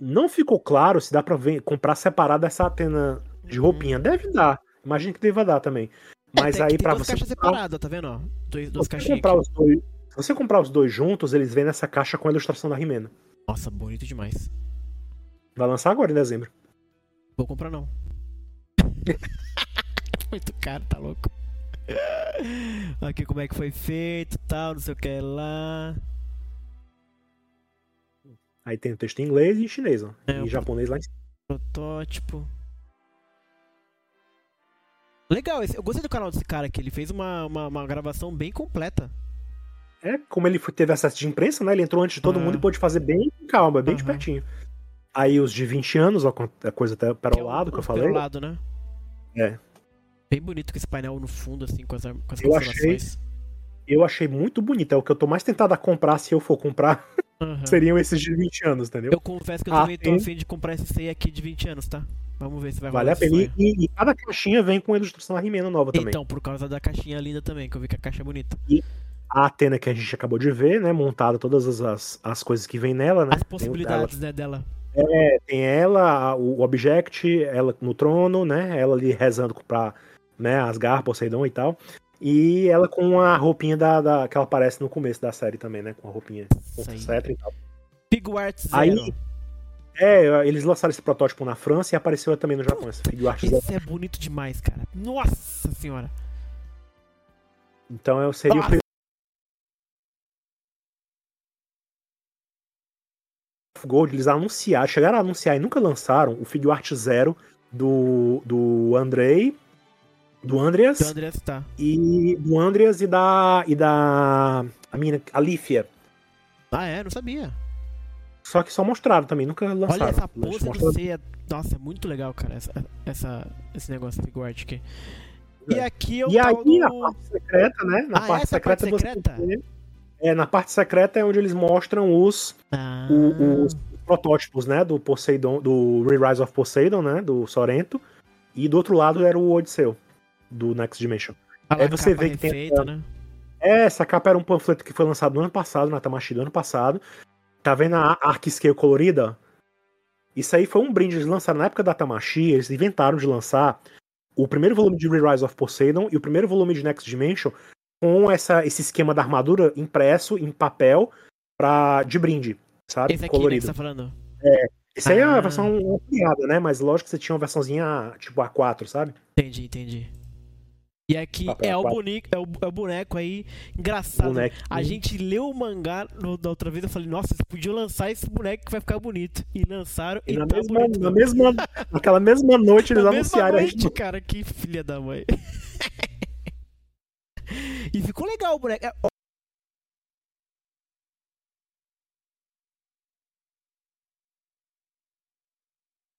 não ficou claro se dá pra ver- comprar separado essa Atena de roupinha. Deve dar. Imagino que deva dar também. Mas Uhum. É, aí duas você. caixas comprar- separadas, tá vendo? ó? Dois, duas você comprar os dois, se você comprar os dois juntos, eles vêm nessa caixa com a ilustração da Rimena. Nossa, bonito demais. Vai lançar agora em dezembro. Vou comprar não. Muito caro, tá louco. Aqui como é que foi feito, tal, não sei o que lá. Aí tem o texto em inglês e em chinês, ó. É, e o- japonês lá em cima. Protótipo. Legal, eu gostei do canal desse cara aqui. Ele fez uma, uma, uma gravação bem completa. É, como ele teve acesso de imprensa, né? Ele entrou antes de todo Ah. mundo e pôde fazer bem calma, bem de Aham. pertinho. Aí os de 20 anos, ó, a coisa até para é o lado que eu falei. perolado, né? É. Bem bonito com esse painel no fundo, assim, com as, com as Eu achei- constelações. Eu achei muito bonito. É o que eu tô mais tentado a comprar se eu for comprar. Aham. Seriam esses de 20 anos, entendeu? Eu confesso que eu Ah, também tô tem. afim de comprar esse C aqui de 20 anos, tá? Vamos ver se vai Vale a pena. E, e- e cada caixinha vem com a ilustração da Rimena nova também. Então, por causa da caixinha linda também, que eu vi que a caixa é bonita. A Atena que a gente acabou de ver, né? Montada todas as, as, as coisas que vem nela, né? As Tem o- possibilidades, né, dela. ela- tem ela, a- o Object, ela no trono, né? Ela ali rezando pra né, Asgar, Poseidon e tal. E ela com a roupinha da, da- que ela aparece no começo da série também, né? Com a roupinha Isso cetro e tal. Figuart Zero. Aí- É, eles lançaram esse protótipo na França e apareceu também no Japão, esse Figuart Zero. Esse é bonito demais, cara. Nossa senhora. Então eu seria o Nossa. Gold, eles anunciaram, chegaram a anunciar e nunca lançaram o Figuart Zero do, do Andrei, do Andreas O André tá. e do Andreas e da e da a mina a Lífia. Ah, é? Não sabia. Só que só mostraram também, nunca lançaram. Olha essa pose do C. Nossa, é muito legal, cara, essa, essa, esse negócio do Figuart aqui. E É. aqui é o E aí, do... na parte secreta, né? Na Ah, parte essa é a parte secreta você secreta? É, na parte secreta é onde eles mostram os, Ah, o- os protótipos, né? Do Poseidon, do Re-Rise of Poseidon, né? Do Sorrento. E do outro lado era o Odisseu, do Next Dimension. a aí você vê que tem essa- né? É, essa capa era um panfleto que foi lançado no ano passado, na Tamashi do ano passado. Tá vendo a Arc Scale colorida? Isso aí foi um brinde. Eles lançaram na época da Tamashi, eles inventaram de lançar o primeiro volume de Re-Rise of Poseidon e o primeiro volume de Next Dimension com essa, esse esquema da armadura impresso em papel pra, de brinde, sabe? Esse aqui, né, que colorido. você tá falando. Esse aí é Ah. a versão ampliada, né? Mas lógico que você tinha uma versãozinha tipo A4, sabe? Entendi, entendi. E aqui Papel é o, boneco, é, o, é o boneco aí, engraçado. Boneco. A gente leu o mangá no- da outra vez, eu falei, nossa, vocês podiam lançar esse boneco que vai ficar bonito. E lançaram e, E na tá mesma, bonito. na mesma, naquela mesma noite eles Na mesma anunciaram a noite, cara, que filha da mãe. e ficou legal o boneco. É.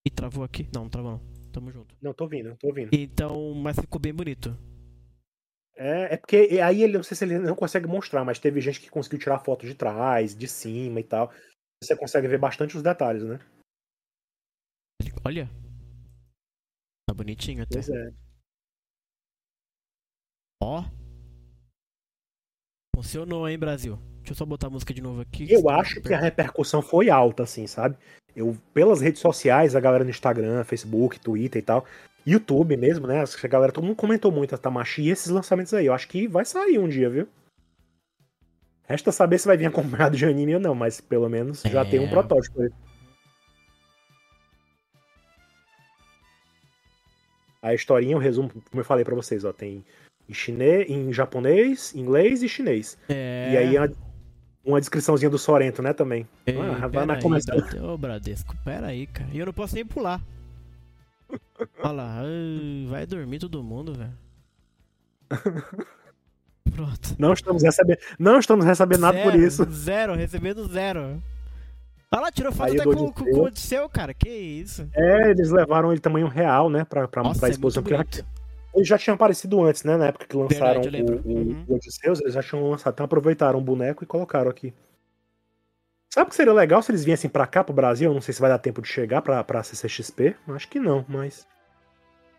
E travou aqui? Não, não travou não. Tamo junto. Não, tô ouvindo, tô ouvindo. Então, mas ficou bem bonito. É, é porque aí ele, não sei se ele não consegue mostrar, mas teve gente que conseguiu tirar foto de trás, de cima e tal. Você consegue ver bastante os detalhes, né? Olha. Tá bonitinho até. Pois é. Ó. Funcionou, hein, Brasil? Deixa eu só botar a música de novo aqui. Eu senão acho que a repercussão foi alta, assim, sabe? Eu, pelas redes sociais, a galera no Instagram, Facebook, Twitter e tal, YouTube mesmo, né? A galera, todo mundo comentou muito a Tamashi e esses lançamentos aí. Eu acho que vai sair um dia, viu? Resta saber se vai vir acompanhado de anime ou não, mas pelo menos já É. tem um protótipo. aí. A historinha, o resumo, como eu falei pra vocês, ó, tem em chinês, em japonês, inglês e chinês. É. E aí uma, uma descriçãozinha do Sorento, né, também. Ei, Ah, vai na começar. Ô, Bradesco, pera aí, cara. E eu não posso nem pular. Olha lá, ai, vai dormir todo mundo, velho. Pronto. Não estamos recebendo, não estamos recebendo nada por Zero, isso. Zero, recebendo zero. Olha lá, tirou foto Aí até com, com, Odisseu. com o Odisseu, cara. Que isso. É, eles levaram ele tamanho real, né, pra, pra, Nossa, pra é exposição. bonito. Ele já tinha aparecido antes, né? Na época que lançaram Verdade, o, o, Uhum. o Odisseus, eles já tinham lançado. Então aproveitaram o boneco e colocaram aqui. Sabe o que seria legal se eles viessem pra cá, pro Brasil? Eu não sei se vai dar tempo de chegar pra, pra CCXP. Acho que não, mas.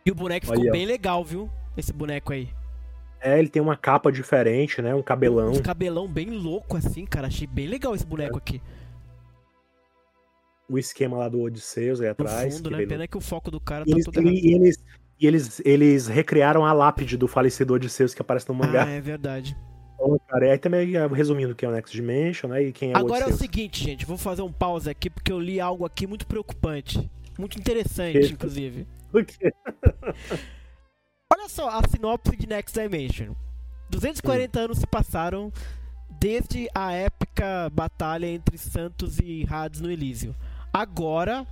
E o boneco ficou Aí, bem legal, viu? Esse boneco aí. É, ele tem uma capa diferente, né? Um cabelão. Um cabelão bem louco assim, cara. Achei bem legal esse boneco aqui. O esquema lá do Odisseus aí No atrás. fundo, que né? no- Pena que o foco do cara E tá eles, todo errado. e eles, e eles, eles recriaram a lápide do falecido Odisseus que aparece no mangá. Ah, é verdade. Então, cara, aí também é, resumindo o que é o Next Dimension, né? E quem é o Agora é o seguinte, gente. Vou fazer um pause aqui porque eu li algo aqui muito preocupante. Muito interessante, Que? inclusive. O quê? Olha só a sinopse de Next Dimension. 240 anos se passaram desde a épica batalha entre Santos e Hades no Elísio. Agora,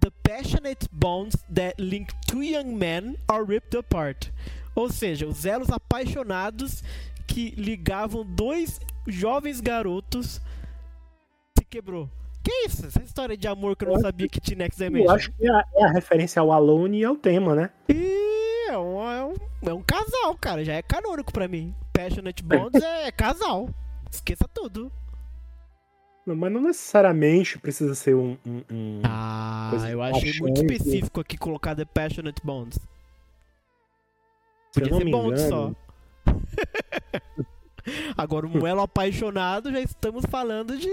the passionate bonds that link two young men are ripped apart. Ou seja, os elos apaixonados que ligavam dois jovens garotos se quebrou. Que isso? Essa história de amor que eu não Eu sabia que tinha Next Eu Dimension. acho que é a, é a referência ao Alone e ao tema, né? E é um, é, um, é um casal, cara. Já é canônico pra mim. Passionate Bonds é casal. Esqueça tudo. Não, Mas não necessariamente precisa ser um. um- um- Ah, eu achei muito específico aqui colocar The Passionate Bonds. eu Podia ser me Bonds só. Agora, um elo apaixonado, já estamos falando de.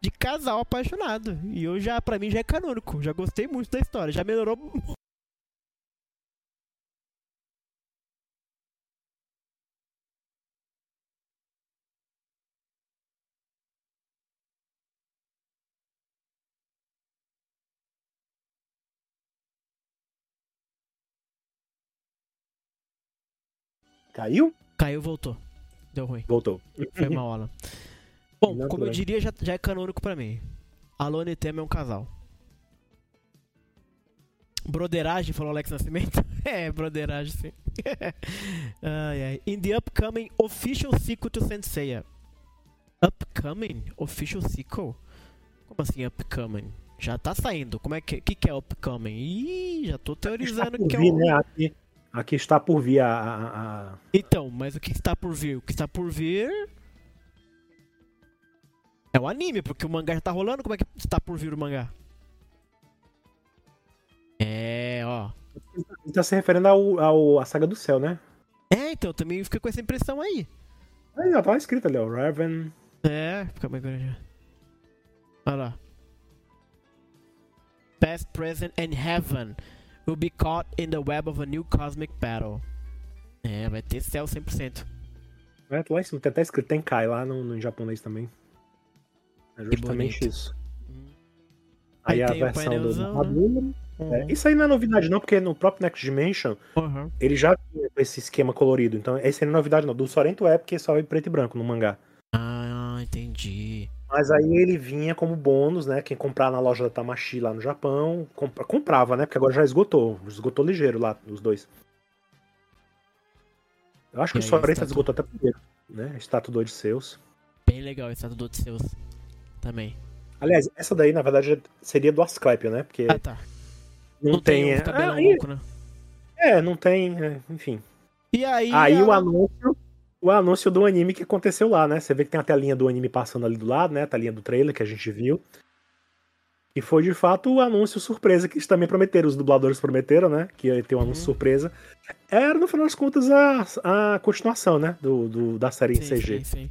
De casal apaixonado. E eu já, pra mim, já é canônico. Já gostei muito da história. Já melhorou. Caiu? Caiu, voltou. Deu ruim. Voltou. Foi mal, Alan. Bom, Não, como eu diria, já, já é canônico pra mim. Alone e Tema é um casal. Broderagem, falou Alex Nascimento? é, broderagem, sim. ai, ai. In the upcoming official sequel to Senseiya. Upcoming? Official sequel? Como assim upcoming? Já tá saindo. Como é que, que, que é upcoming? Ih, já tô Está teorizando por que é um... né? Aqui, aqui está por vir a. a- a- Então, mas o que está por vir? O que está por vir é o anime, porque o mangá já tá rolando. Como é que está por vir o mangá? É, ó. Ele tá se referindo ao, ao, à saga do céu, né? É, então, eu também fiquei com essa impressão aí. Aí já tá escrito ali, ó. Raven. É, fica mais grande. Olha lá. Past, present and heaven will be caught in the web of a new cosmic battle. É, vai ter céu 100%. É, lá em cima tem até escrito Tenkai lá no, no japonês também. É justamente isso. Hum. Aí, Aí a versão do Maduro. Uhum. É, isso aí não é novidade, não, porque no próprio Next Dimension Uhum. ele já tinha esse esquema colorido. Então, esse aí não é novidade, não. Do Sorento é porque só é preto e branco no mangá. Ah, entendi. Mas aí ele vinha como bônus, né? Quem comprar na loja da Tamashi lá no Japão, compra- comprava, né? Porque agora já esgotou. Esgotou ligeiro lá, os dois. Eu acho que o estátua? esgotou até primeiro, né? Estátua do Odisseus. Bem legal esse do Odisseus também. Aliás, essa daí, na verdade, seria do Asclepio, né? Porque Ah, tá. não, tem. uns cabelão Ah, e- louco, né? é, não tem. é, enfim. E aí. Aí o anúncio. O anúncio do anime que aconteceu lá, né? Você vê que tem a telinha do anime passando ali do lado, né? A telinha do trailer que a gente viu. E foi de fato o anúncio surpresa que eles também prometeram, os dubladores prometeram, né? Que ia ter um anúncio Uhum. surpresa. Era, no final das contas, a, a continuação, né? Do, do- da série em Sim, CG. sim, sim.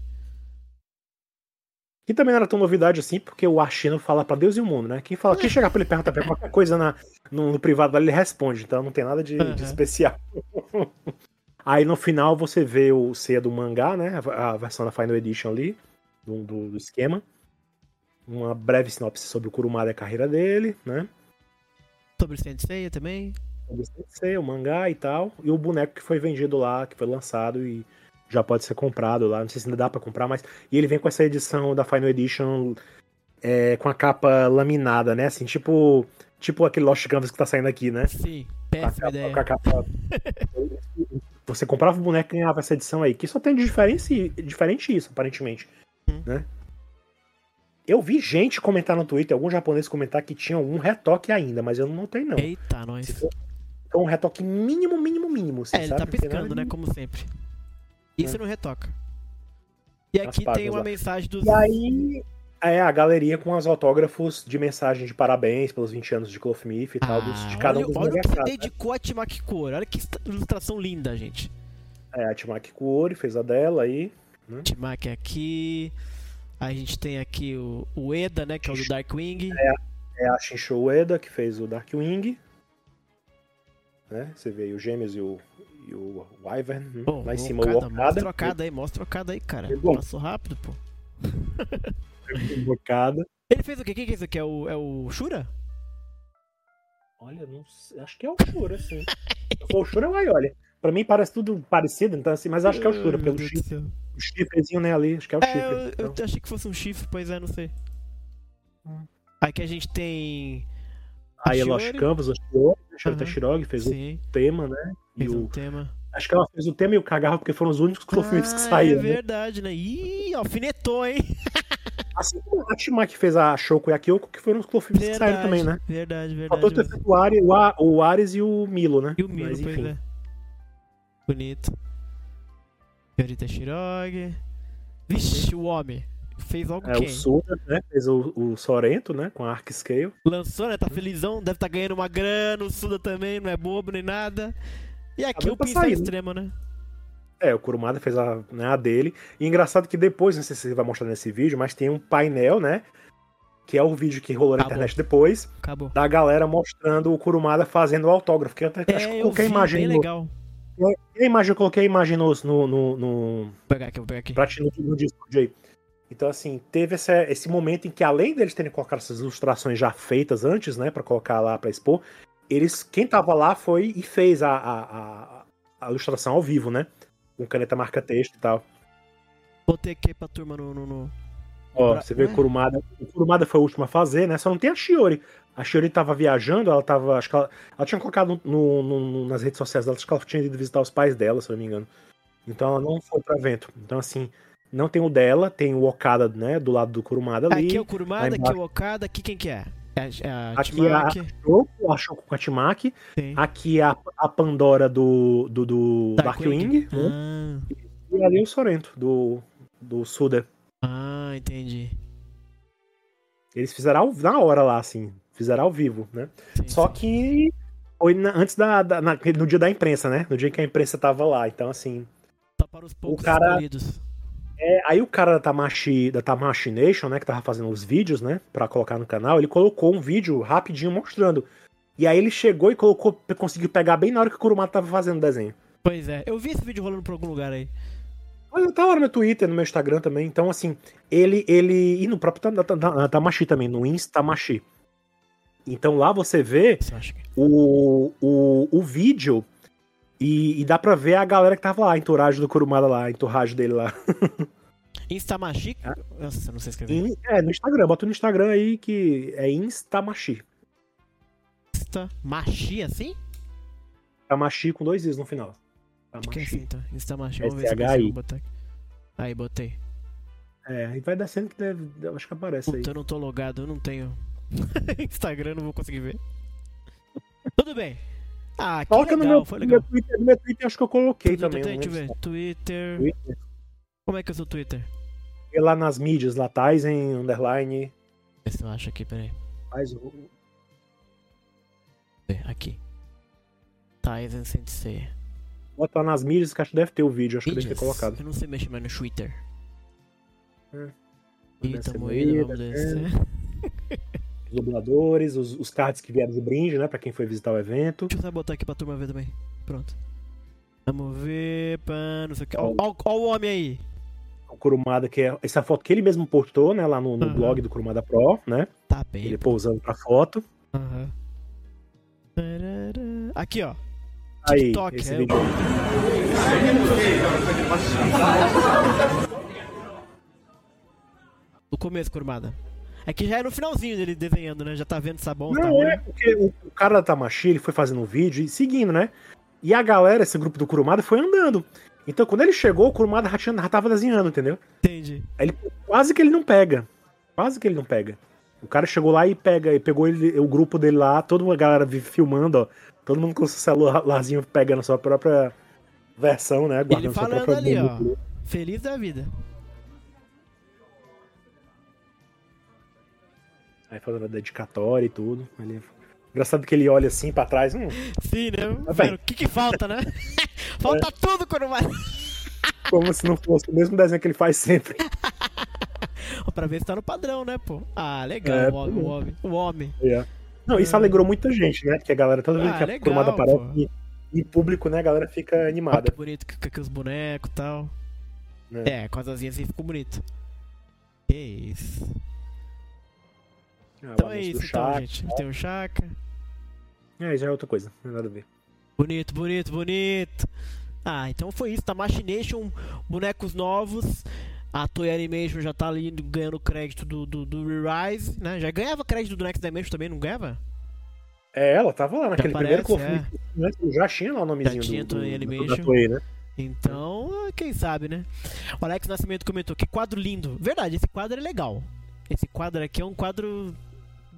Que também não era tão novidade assim, porque o Ashino fala pra Deus e o mundo, né? Quem, fala, quem chegar pra ele perguntar pra qualquer coisa na, no, no privado ele responde, então não tem nada de, Uhum. de especial. Aí no final você vê o C do mangá, né? A, versão da Final Edition ali, do, do, do esquema. Uma breve sinopse sobre o Kurumada e a carreira dele, né? Sobre o Sensei também. Sobre o Sensei, o mangá e tal. E o boneco que foi vendido lá, que foi lançado e já pode ser comprado lá. Não sei se ainda dá pra comprar, mas. E ele vem com essa edição da Final Edition é, com a capa laminada, né? Assim, tipo. Tipo aquele Lost Canvas que tá saindo aqui, né? Sim, Com a péssima capa- ideia. com a capa- Você comprava o boneco e ganhava essa edição aí. Que só tem de diferente, diferente isso, aparentemente. Hum. Né? Eu vi gente comentar no Twitter, algum japonês comentar que tinha um retoque ainda, mas eu não notei, não. Eita, nós. For um retoque mínimo, mínimo, mínimo. Assim, É, ele sabe? tá tem nada piscando, né? Como sempre. Isso É. não retoca. E As aqui tem uma lá. mensagem dos. E aí, é a galeria com os autógrafos de mensagem de parabéns pelos 20 anos de Clothmith e tal, dos, de cada um Ah, olha, dos olha o que aniversários. dedicou a Timaki Kura. Olha que ilustração linda, gente. É, a Timaki Kuori fez a dela aí. Timaki aqui. A gente tem aqui o, o Eda, né? Que é o do Darkwing. É a Shinsho Ueda que fez o Darkwing. Né? Você vê aí os gêmeos e o, e o Wyvern. né? Pô, Lá em o cima Okada, o Mostra o Okada. Okada aí, mostra o Okada aí, cara. É bom. Passou rápido, pô. Ele fez o quê? Quem que é isso aqui? É o, é o Shura? Olha, não sei, acho que é o Shura, sim. Se for o Shura, vai, olha. Pra mim parece tudo parecido, então assim, mas acho que é o Shura, pelo chifre, o chifrezinho né, ali, acho que é o É, chifre. eu, eu então. achei que fosse um chifre, pois é, não sei. Hum. Aqui a gente tem. a Aí é Lost Shiori. Canvas, a Shiori, a Shiori Aham. Tashirogi fez Sim, o tema, né? E fez um o, tema. acho que ela fez o tema e o Kagawa porque foram os únicos que Ah, saíram. É né? verdade, né? Ih, alfinetou, hein? Assim como a Timaki fez a Shoko e a Kyoko, que foram os Clothmiths que saíram também, né? Verdade, verdade. Faltou ter o, Ari, o, A- o Ares e o Milo, né? E o Milo, Mas, enfim. é. Bonito. Yorita Shirogi. Vixe, o homem. Fez algo É, quem? o Suda, né? Fez o, o Sorento, né? Com a Arc Scale. Lançou, né? Tá felizão, deve estar ganhando uma grana. O Suda também, não é bobo nem nada. E aqui o pincel sair, né? extremo, né? É, o Kurumada fez a, né, a dele. E engraçado que depois, não sei se você vai mostrar nesse vídeo, mas tem um painel, né? Que é o vídeo que rolou na Acabou. internet depois, Acabou. da galera mostrando o Kurumada fazendo o autógrafo. Que eu até acho que É, eu eu coloquei a vi, imagem bem no, legal. a imagem, eu coloquei a imagem no, no, no, no, Vou pegar aqui, vou pegar aqui. pra ti no, Discord aí. Então, assim, teve esse, esse momento em que, além deles terem colocado essas ilustrações já feitas antes, né, pra colocar lá pra expor, eles, quem tava lá foi e fez a, a, a, a ilustração ao vivo, né? Com caneta marca-texto e tal. Botei aqui pra turma no. no, no- Ó, Bra- você vê o Kurumada. O Kurumada foi o último a fazer, né? Só não tem a Shiori. A Shiori tava viajando, ela tava. Acho que ela, ela tinha colocado no, no- nas redes sociais dela, acho que ela tinha ido visitar os pais dela, se eu não me engano. Então ela não foi pro evento. Então, assim, não tem o dela, tem o Okada, né? Do lado do Kurumada ali. Aqui é o Kurumada, aqui é o Okada, aqui quem que é? É é Aqui é a. Shoko, a Shoko com a Timaki. Sim. Aqui é a, a Pandora do, do, do Darkwing. Né? Ah, E ali o Sorento, do, do Suda. ah, entendi. Eles fizeram ao- na hora lá, assim. Fizeram ao vivo, né? Sim, Só sim. que foi na- antes da, da- na- no dia da imprensa, né? No dia que a imprensa tava lá. Então, assim. Só para os poucos cara- escolhidos. É, aí o cara da Tamashi, da Tamashi Nation, né? Que tava fazendo os vídeos, né? Pra colocar no canal, ele colocou um vídeo rapidinho mostrando. E aí ele chegou e colocou, conseguiu pegar bem na hora que o Kurumada tava fazendo o desenho. Pois é, eu vi esse vídeo rolando por algum lugar aí. Olha, tá lá no meu Twitter, no meu Instagram também. Então, assim, ele. ele e no próprio Tam- Tam- Tam- Tamashi também, no Instamashi. Então lá você vê o, o, o vídeo e, e dá pra ver a galera que tava lá, a entourage do Kurumada lá, a entourage dele lá. Instamashi? Ah. Nossa, não sei escrever. Em- é, no Instagram, bota no Instagram aí que é Instamashi. Instamashi, assim? Tamashi com dois is no final. Acho que é assim, então. Instamashi. Vamos ver se eu SHI. consigo botar aqui. Aí, botei. É, aí vai descendo que deve, acho que aparece aí. Puta, eu não tô logado, eu não tenho Instagram, não vou conseguir ver. Tudo bem. Ah, que Coloca no legal, meu, foi no legal. meu Twitter, no meu Twitter acho que eu coloquei Twitter, também. deixa eu ver. Twitter. Twitter. Como é que é o seu Twitter? E lá nas mídias, lá Tyson, underline, Vê se eu acho aqui, peraí. o... Vê, Aqui. Tyson Sensei. Bota lá nas mídias que acho que deve ter o vídeo, acho que deve ter Mídias. colocado. Eu não sei mexer mais no Twitter. Eita, Essa moída, moída, vamos descer. Os dubladores, os, os cards que vieram de brinde, né? Pra quem foi visitar o evento. Deixa eu só botar aqui pra turma ver também. Pronto. Vamos ver, pá, não sei o que. Ó, ó- ó o homem aí. O Kurumada, que é essa foto que ele mesmo postou, né? Lá no, no Aham. blog do Kurumada Pro, né? Tá bem. Ele pousando pra foto. Aham. Tarará. Aqui, ó. Aí, TikTok, esse é, vídeo. Do começo, Kurumada. É que já é no finalzinho dele desenhando, né? Já tá vendo sabão, tá Não, ruim. é porque o, o cara da Tamashi, ele foi fazendo um vídeo e seguindo, né? E a galera, esse grupo do Kurumada, foi andando. Então, quando ele chegou, o Kurumada já, tinha- já tava desenhando, entendeu? Entendi. Aí ele, quase que ele não pega. Quase que ele não pega. O cara chegou lá e pega, e pegou ele, o grupo dele lá, toda uma galera filmando, ó. Todo mundo com o celularzinho pegando a sua própria versão, né? Ele Guardando sua falando própria ali, ó. Feliz da vida. Aí fazendo a dedicatória e tudo. Ele... Engraçado que ele olha assim pra trás. Hum, Sim, né? Tá O que que falta, né? falta tudo, Kurumada. como se não fosse o mesmo desenho que ele faz sempre. pra ver se tá no padrão, né, pô? Ah, legal, É, o homem, o homem. O homem. É. Não, isso alegrou muita gente, né? Porque a galera, toda vez Ah, que a legal, pô. aparece em público, né? A galera fica animada. que bonito que, que os bonecos e tal. né? É, com as asinhas assim ficou bonito. Que isso. Ah, Então é isso, então, Chaka. gente. Tem o Chaka. É, já é outra coisa, não nada a ver. Bonito, bonito, bonito. Ah, então foi isso. Tá Machination, bonecos novos. A Toei Animation já tá ali ganhando crédito do, do, do Re-Rise, né? Já ganhava crédito do Next Dimension também, não ganhava? É, ela tava lá naquele primeiro aparece, conflito. né? Já tinha lá o nomezinho Já tinha do, do, Animation. da Toei, né? Então, ah, quem sabe, né? O Alex Nascimento comentou que quadro lindo. Verdade, esse quadro é legal. Esse quadro aqui é um quadro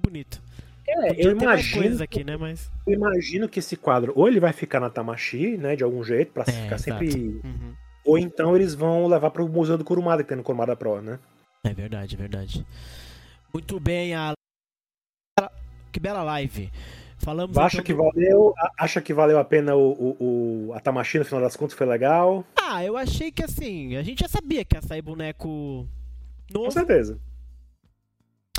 bonito. É, Podia eu imagino, aqui, né? Mas. eu imagino que esse quadro, ou ele vai ficar na Tamashi, né, de algum jeito, pra É, ficar sempre... Uhum. Ou então eles vão levar pro Museu do Kurumada, que tem no Kurumada Pro, né? É verdade, é verdade. Muito bem, a. Que bela live. Falamos Acha então que valeu, a- acha que valeu a pena o, o, o- a Tamashi no final das contas, foi legal? Ah, eu achei que assim, a gente já sabia que ia sair boneco Com novo. certeza.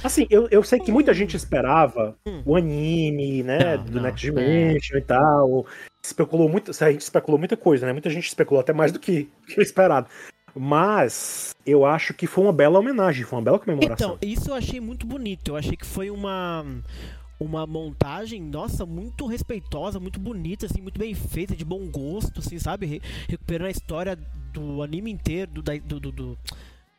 Assim, eu, eu sei que muita gente esperava Hum. o anime, né, Não, do não, Next é. Dimension e tal. Especulou muito, a gente especulou muita coisa, né? Muita gente especulou até mais do que, que o esperado. Mas eu acho que foi uma bela homenagem, foi uma bela comemoração. Então, isso eu achei muito bonito. Eu achei que foi uma uma montagem, nossa, muito respeitosa, muito bonita, assim, muito bem feita, de bom gosto, assim, sabe? Re- recuperando a história do anime inteiro, do, da, do, do- do-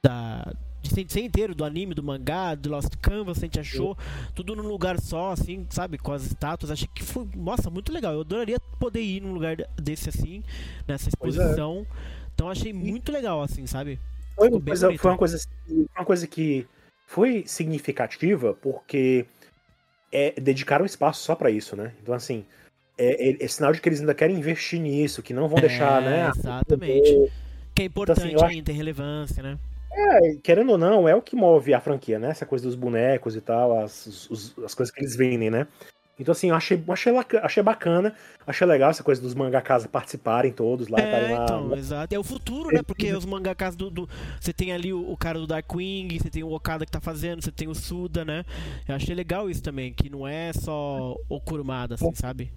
da de Sensei inteiro, do anime, do mangá, do Lost Canvas, a gente achou tudo num lugar só, assim, sabe? Com as estátuas. Achei que foi, nossa, muito legal. Eu adoraria poder ir num lugar desse assim, nessa é. exposição. Então achei muito legal, assim, sabe? Foi Ficou uma, bem coisa, bonito. foi uma coisa, uma coisa que foi significativa porque é, dedicaram espaço só pra isso, né? Então, assim, é, é- é sinal de que eles ainda querem investir nisso, que não vão deixar, É, né? exatamente. Que é importante assim, eu acho- ainda, tem relevância, né? É, querendo ou não, é o que move a franquia, né? Essa coisa dos bonecos e tal, as, os- as coisas que eles vendem, né? Então, assim, eu achei, achei, achei bacana, achei legal essa coisa dos mangakas participarem todos lá, É, lá. então, exato. É o futuro, né? Porque os mangakas do. do- você tem ali o, o cara do Darkwing, você tem o Okada que tá fazendo, você tem o Suda, né? Eu achei legal isso também, que não é só o Kurumada, assim, sabe?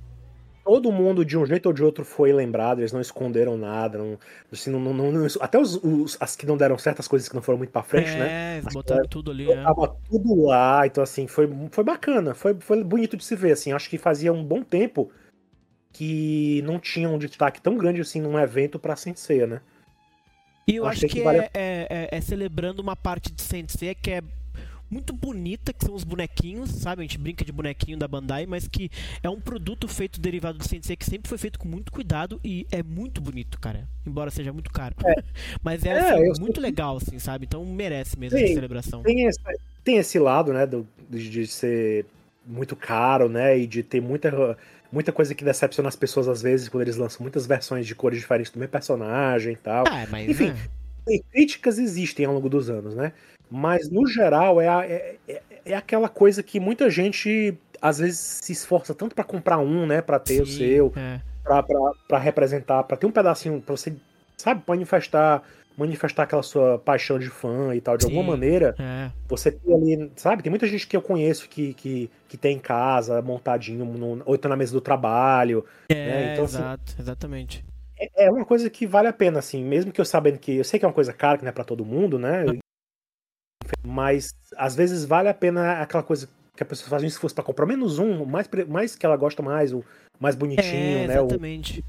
Todo mundo, de um jeito ou de outro, foi lembrado, eles não esconderam nada. Não, assim, não, não- não- até os, os- as que não deram certas coisas que não foram muito pra frente, né? é, eles Acho botaram que tudo ali, né? Tava tudo lá, então assim, foi, foi bacana, foi, foi bonito de se ver, assim, acho que fazia um bom tempo que não tinha um destaque tão grande assim num evento pra Sensei, né? E eu Eu acho achei que, que é, vale- é- é- é celebrando uma parte de Sensei que é muito bonita, que são os bonequinhos, sabe? A gente brinca de bonequinho da Bandai, mas que é um produto feito derivado do Sensei que sempre foi feito com muito cuidado e é muito bonito, cara. Embora seja muito caro. mas é, É, assim, eu sei muito legal, assim, sabe? Então merece mesmo Sim. essa celebração. Tem esse, tem esse lado, né, do- de, ser muito caro, né, e de ter muita, muita coisa que decepciona as pessoas às vezes quando eles lançam muitas versões de cores diferentes do mesmo personagem e tal. Ah, mas Enfim? E críticas existem ao longo dos anos, né? Mas no geral é, a- é, é- é aquela coisa que muita gente às vezes se esforça tanto pra comprar um, né, Pra ter o Sim, seu, é. pra representar, pra ter um pedacinho, pra você, sabe, manifestar manifestar aquela sua paixão de fã e tal, de Sim. alguma maneira, É. você tem ali, sabe? Tem muita gente que eu conheço que, que, que tem em casa, montadinho, no, ou então na mesa do trabalho. É, então, assim, exato, exatamente. É é uma coisa que vale a pena, assim, mesmo que eu sabendo que. Eu sei que é uma coisa cara, que não é pra todo mundo, né? Mas às vezes vale a pena aquela coisa que a pessoa faz um esforço pra comprar menos um, o mais, mais que ela gosta mais, o mais bonitinho, É, né? O, exatamente.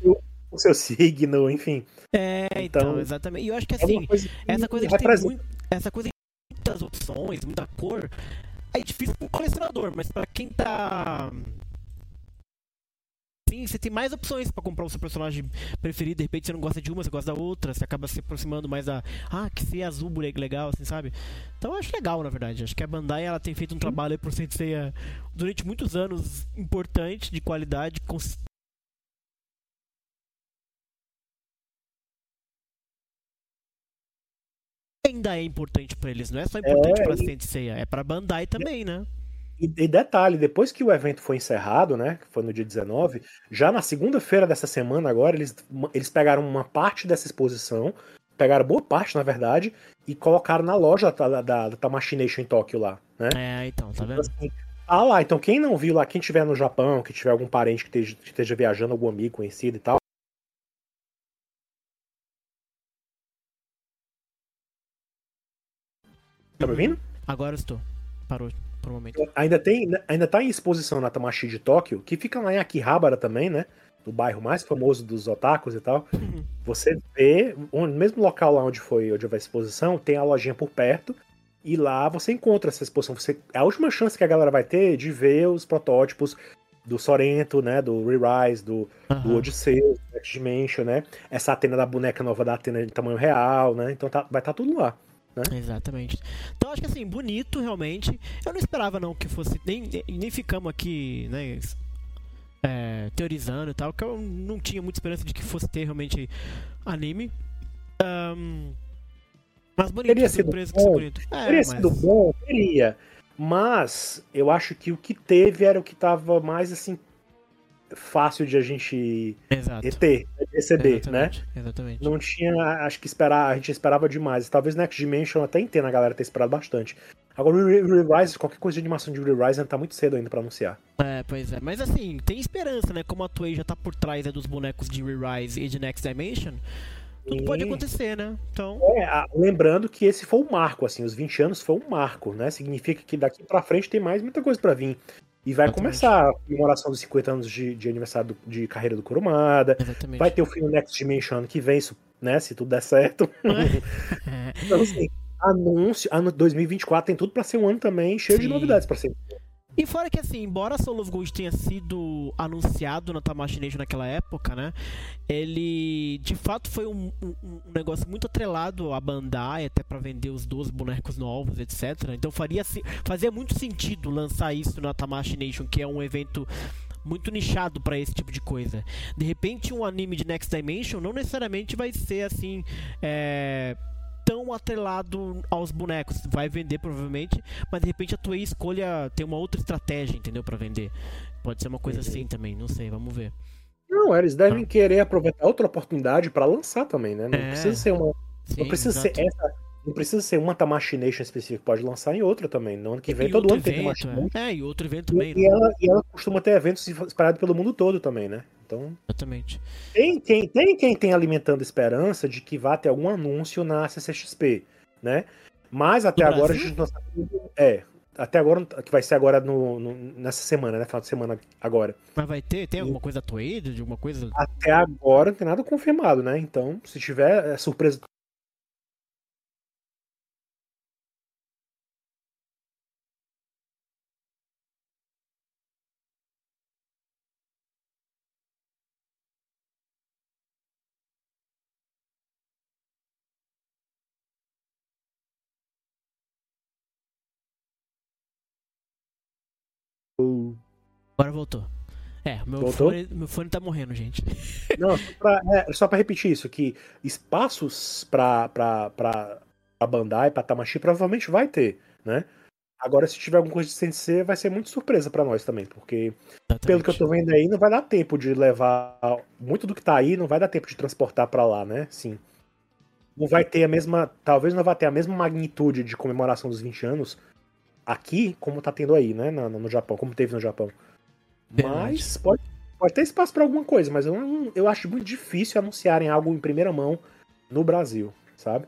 o seu signo, enfim. É, então, Então, exatamente. E eu acho que É assim, uma coisa que essa coisa ter representa. muito, essa coisa muitas opções, muita cor, é difícil pro colecionador, mas pra quem tá Sim, você tem mais opções pra comprar o seu personagem preferido, de repente você não gosta de uma, você gosta da outra, você acaba se aproximando mais da, ah, que ser azul legal, assim, sabe? Então eu acho legal, na verdade. Acho que a Bandai ela tem feito um trabalho aí por Senseiya durante muitos anos importante, de qualidade, ainda é importante pra eles, não é só importante É, pra e- Senseiya, é pra Bandai também, né? E, e detalhe, depois que o evento foi encerrado, né? Que foi no dia 19, já na segunda-feira dessa semana agora, eles, eles pegaram uma parte dessa exposição, pegaram boa parte, na verdade, e colocaram na loja da, da, da Tamashii Nation em Tóquio lá, né? É, então, tá Então, vendo? assim, ah lá, então quem não viu lá, quem estiver no Japão, que tiver algum parente que esteja, que esteja viajando, algum amigo conhecido e tal. Tá me ouvindo? Agora estou. Parou por um momento. Ainda tem, ainda tá em exposição na Tamashii de Tóquio, que fica lá em Akihabara também, né? No bairro mais famoso dos otakus e tal. Você vê, no mesmo local lá onde foi, onde vai a exposição, tem a lojinha por perto. E lá você encontra essa exposição. Você, é a última chance que a galera vai ter de ver os protótipos do Sorento, né? Do Re-Rise, do, do Aham. Odisseu, do Next Dimension, né? Essa Atena da boneca nova da Atena de tamanho real, né? Então tá- vai estar tudo lá. Exatamente. Então acho que assim, bonito realmente. Eu não esperava não que fosse. Nem, nem ficamos aqui, né? é, teorizando e tal, que eu não tinha muita esperança de que fosse ter realmente anime. Ahn, mas bonito, Teria sido bom. bonito. É, Teria mas- sido bom, teria. Mas eu acho que o que teve era o que tava mais assim fácil de a gente Exato. ter, receber, né? exatamente, Exatamente. Não tinha, acho que esperar, a gente esperava demais. Talvez Next Dimension até entenda a galera ter esperado bastante. Agora o Re- Re-Rise, qualquer coisa de animação de Re-Rise tá muito cedo ainda pra anunciar. É, pois é. Mas assim, tem esperança, né? Como a Toei já tá por trás é, dos bonecos de Re-Rise e de Next Dimension, tudo pode E- acontecer, né? Então. É, lembrando que esse foi um marco, assim, os 20 anos foi um marco, né? Significa que daqui pra frente tem mais muita coisa pra vir. E vai Exatamente. começar a comemoração dos 50 anos de, de aniversário do- de carreira do Kurumada. Exatamente. Vai ter o filme Next Dimension ano que vem, isso, né? Se tudo der certo. Então, assim, anúncio, ano 2024 tem tudo pra ser um ano também cheio de Sim. novidades pra ser. E fora que assim, embora Soul of Gold tenha sido anunciado na Tamashii Nation naquela época, né? Ele de fato foi um, um- um negócio muito atrelado à Bandai, até pra vender os 12 bonecos novos, etc. Então faria, fazia muito sentido lançar isso na Tamashii Nation, que é um evento muito nichado pra esse tipo de coisa. De repente, um anime de Next Dimension não necessariamente vai ser assim. é, Tão atrelado aos bonecos, vai vender provavelmente, mas de repente a Toei escolha ter uma outra estratégia, entendeu, Pra vender. Pode ser uma coisa Uhum. assim também, não sei, vamos ver. Não, eles devem querer aproveitar outra oportunidade pra lançar também, né? Não É. precisa ser uma. Sim, Não precisa exato. ser essa. Não precisa ser uma Tamashii Nation específica, pode lançar em outra também. No ano que vem, E todo ano tem evento, Tamashii Nation. é. É, e outro evento também, E, e ela, e ela costuma ter eventos espalhados pelo mundo todo também, né? Então, exatamente. tem quem, tem quem tem alimentando esperança de que vá ter algum anúncio na CCXP, né? Mas até No agora Brasil? a gente não sabe. É, até agora, que vai ser agora no, no- nessa semana, né? Final de semana agora. Mas vai ter, tem alguma coisa da Toei, de alguma coisa? Até agora não tem nada confirmado, né? Então, se tiver é, surpresa. Agora voltou. É, meu Voltou? fone, meu fone tá morrendo, gente. Não, só pra, é, repetir isso, que espaços pra, pra, pra, pra Bandai, pra Tamashii, provavelmente vai ter, né? Agora, se tiver alguma coisa de Sensei, vai ser muito surpresa pra nós também, porque pelo que eu tô vendo aí, não vai dar tempo de levar muito do que tá aí, não vai dar tempo de transportar pra lá, né? Sim. não vai ter a mesma. Talvez não vai ter a mesma magnitude de comemoração dos 20 anos aqui, como tá tendo aí, né? No, no Japão, como teve no Japão. Mas pode, pode ter espaço pra alguma coisa, mas eu, não- eu acho muito difícil anunciarem algo em primeira mão no Brasil, sabe?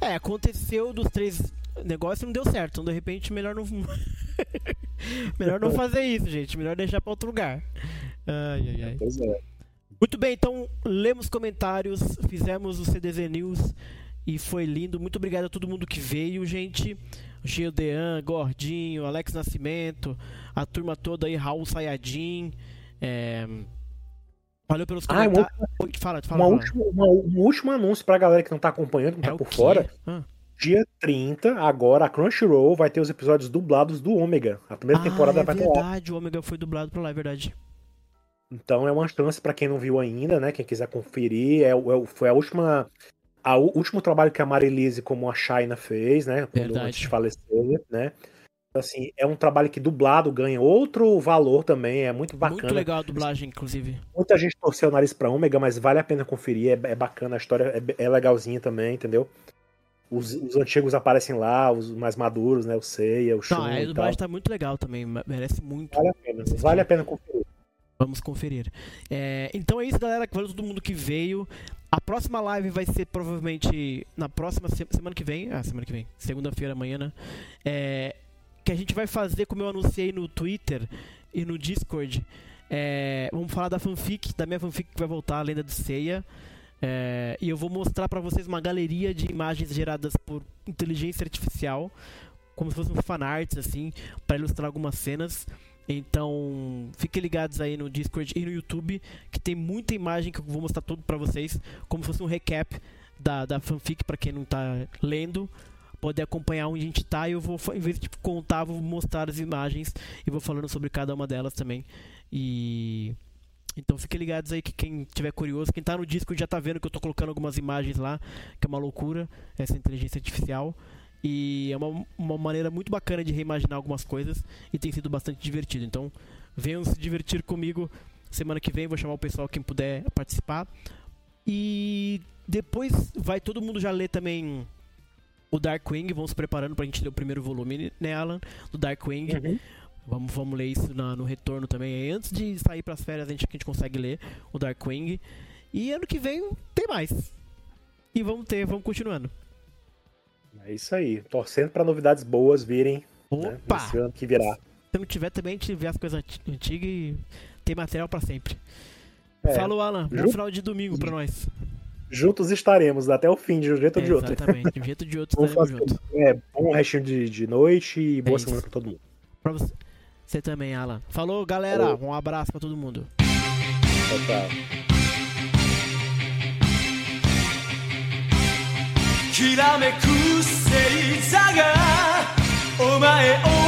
É, aconteceu dos três negócios e não deu certo. Então, de repente, melhor não. melhor não fazer isso, gente. Melhor deixar pra outro lugar. Ai, ai, ai. Pois é. Muito bem, então lemos comentários, fizemos o CDZ News e foi lindo. Muito obrigado a todo mundo que veio, gente. Gildean, Gordinho, Alex Nascimento, a turma toda aí, Raul Sayadin. É... Valeu pelos Ah, uma comentários. Oi, fala, fala. Uma última, uma- um último anúncio pra galera que não tá acompanhando, que não É tá por quê? fora. Ah. Dia 30, agora, a Crunchyroll vai ter os episódios dublados do Ômega. A primeira temporada ah, é vai ter lá. verdade, o Ômega foi dublado por lá, é verdade. Então é uma chance pra quem não viu ainda, né? Quem quiser conferir. É, é foi a última. A, o último trabalho que a Marilise como a Shaina fez, né? Quando, Verdade. antes de falecer, né? Assim, é um trabalho que dublado ganha outro valor também, é muito bacana. Muito legal a dublagem, inclusive. Muita gente torceu o nariz pra Ômega, mas vale a pena conferir, é, é bacana, a história é, é legalzinha também, entendeu? Os, os antigos aparecem lá, os mais maduros, né? O Seiya, o Shun Não, a dublagem tá muito legal também, merece muito. Vale a pena, assistir. vale a pena conferir. Vamos conferir. É, então é isso, galera. Valeu todo mundo que veio. A próxima live vai ser provavelmente na próxima se- semana que vem. Ah, semana que vem. Segunda-feira, amanhã, né? É, que a gente vai fazer, como eu anunciei no Twitter e no Discord. é, vamos falar da fanfic, da minha fanfic que vai voltar, a Lenda de Ceia. É, e eu vou mostrar pra vocês uma galeria de imagens geradas por inteligência artificial, como se fossem fanarts, assim, pra ilustrar algumas cenas. Então, fiquem ligados aí no Discord e no YouTube, que tem muita imagem que eu vou mostrar tudo pra vocês, como se fosse um recap da, da fanfic pra quem não tá lendo. Poder acompanhar onde a gente tá e eu vou, em vez de tipo, contar, vou mostrar as imagens e vou falando sobre cada uma delas também. E. Então fiquem ligados aí que quem tiver curioso, quem tá no Discord já tá vendo que eu tô colocando algumas imagens lá, que é uma loucura, essa inteligência artificial. E é uma, uma maneira muito bacana de reimaginar algumas coisas e tem sido bastante divertido. Então, venham se divertir comigo semana que vem. Vou chamar o pessoal, quem puder participar. E depois vai todo mundo já ler também o Darkwing. Vamos se preparando pra gente ler o primeiro volume, né, Alan? Do Darkwing. Uhum. Vamos, vamos ler isso na- no retorno também. Antes de sair pras férias, a gente, a gente consegue ler o Darkwing. E ano que vem tem mais. E vamos ter, vamos continuando. É isso aí. Torcendo pra novidades boas virem né, Opa! nesse ano que virá. Se não tiver também, a gente vê as coisas anti- antigas e tem material pra sempre. É, Falou, Alan. Bom final de domingo pra nós. Juntos estaremos até o fim, de um jeito ou É, de outro. exatamente. De um jeito ou de outro, estaremos juntos. é, bom restinho de, de noite e boa isso. semana pra todo mundo. Pra você. Você também, Alan. Falou, galera. Falou. Um abraço pra todo mundo. Tchau, tchau. きらめく星座がお前を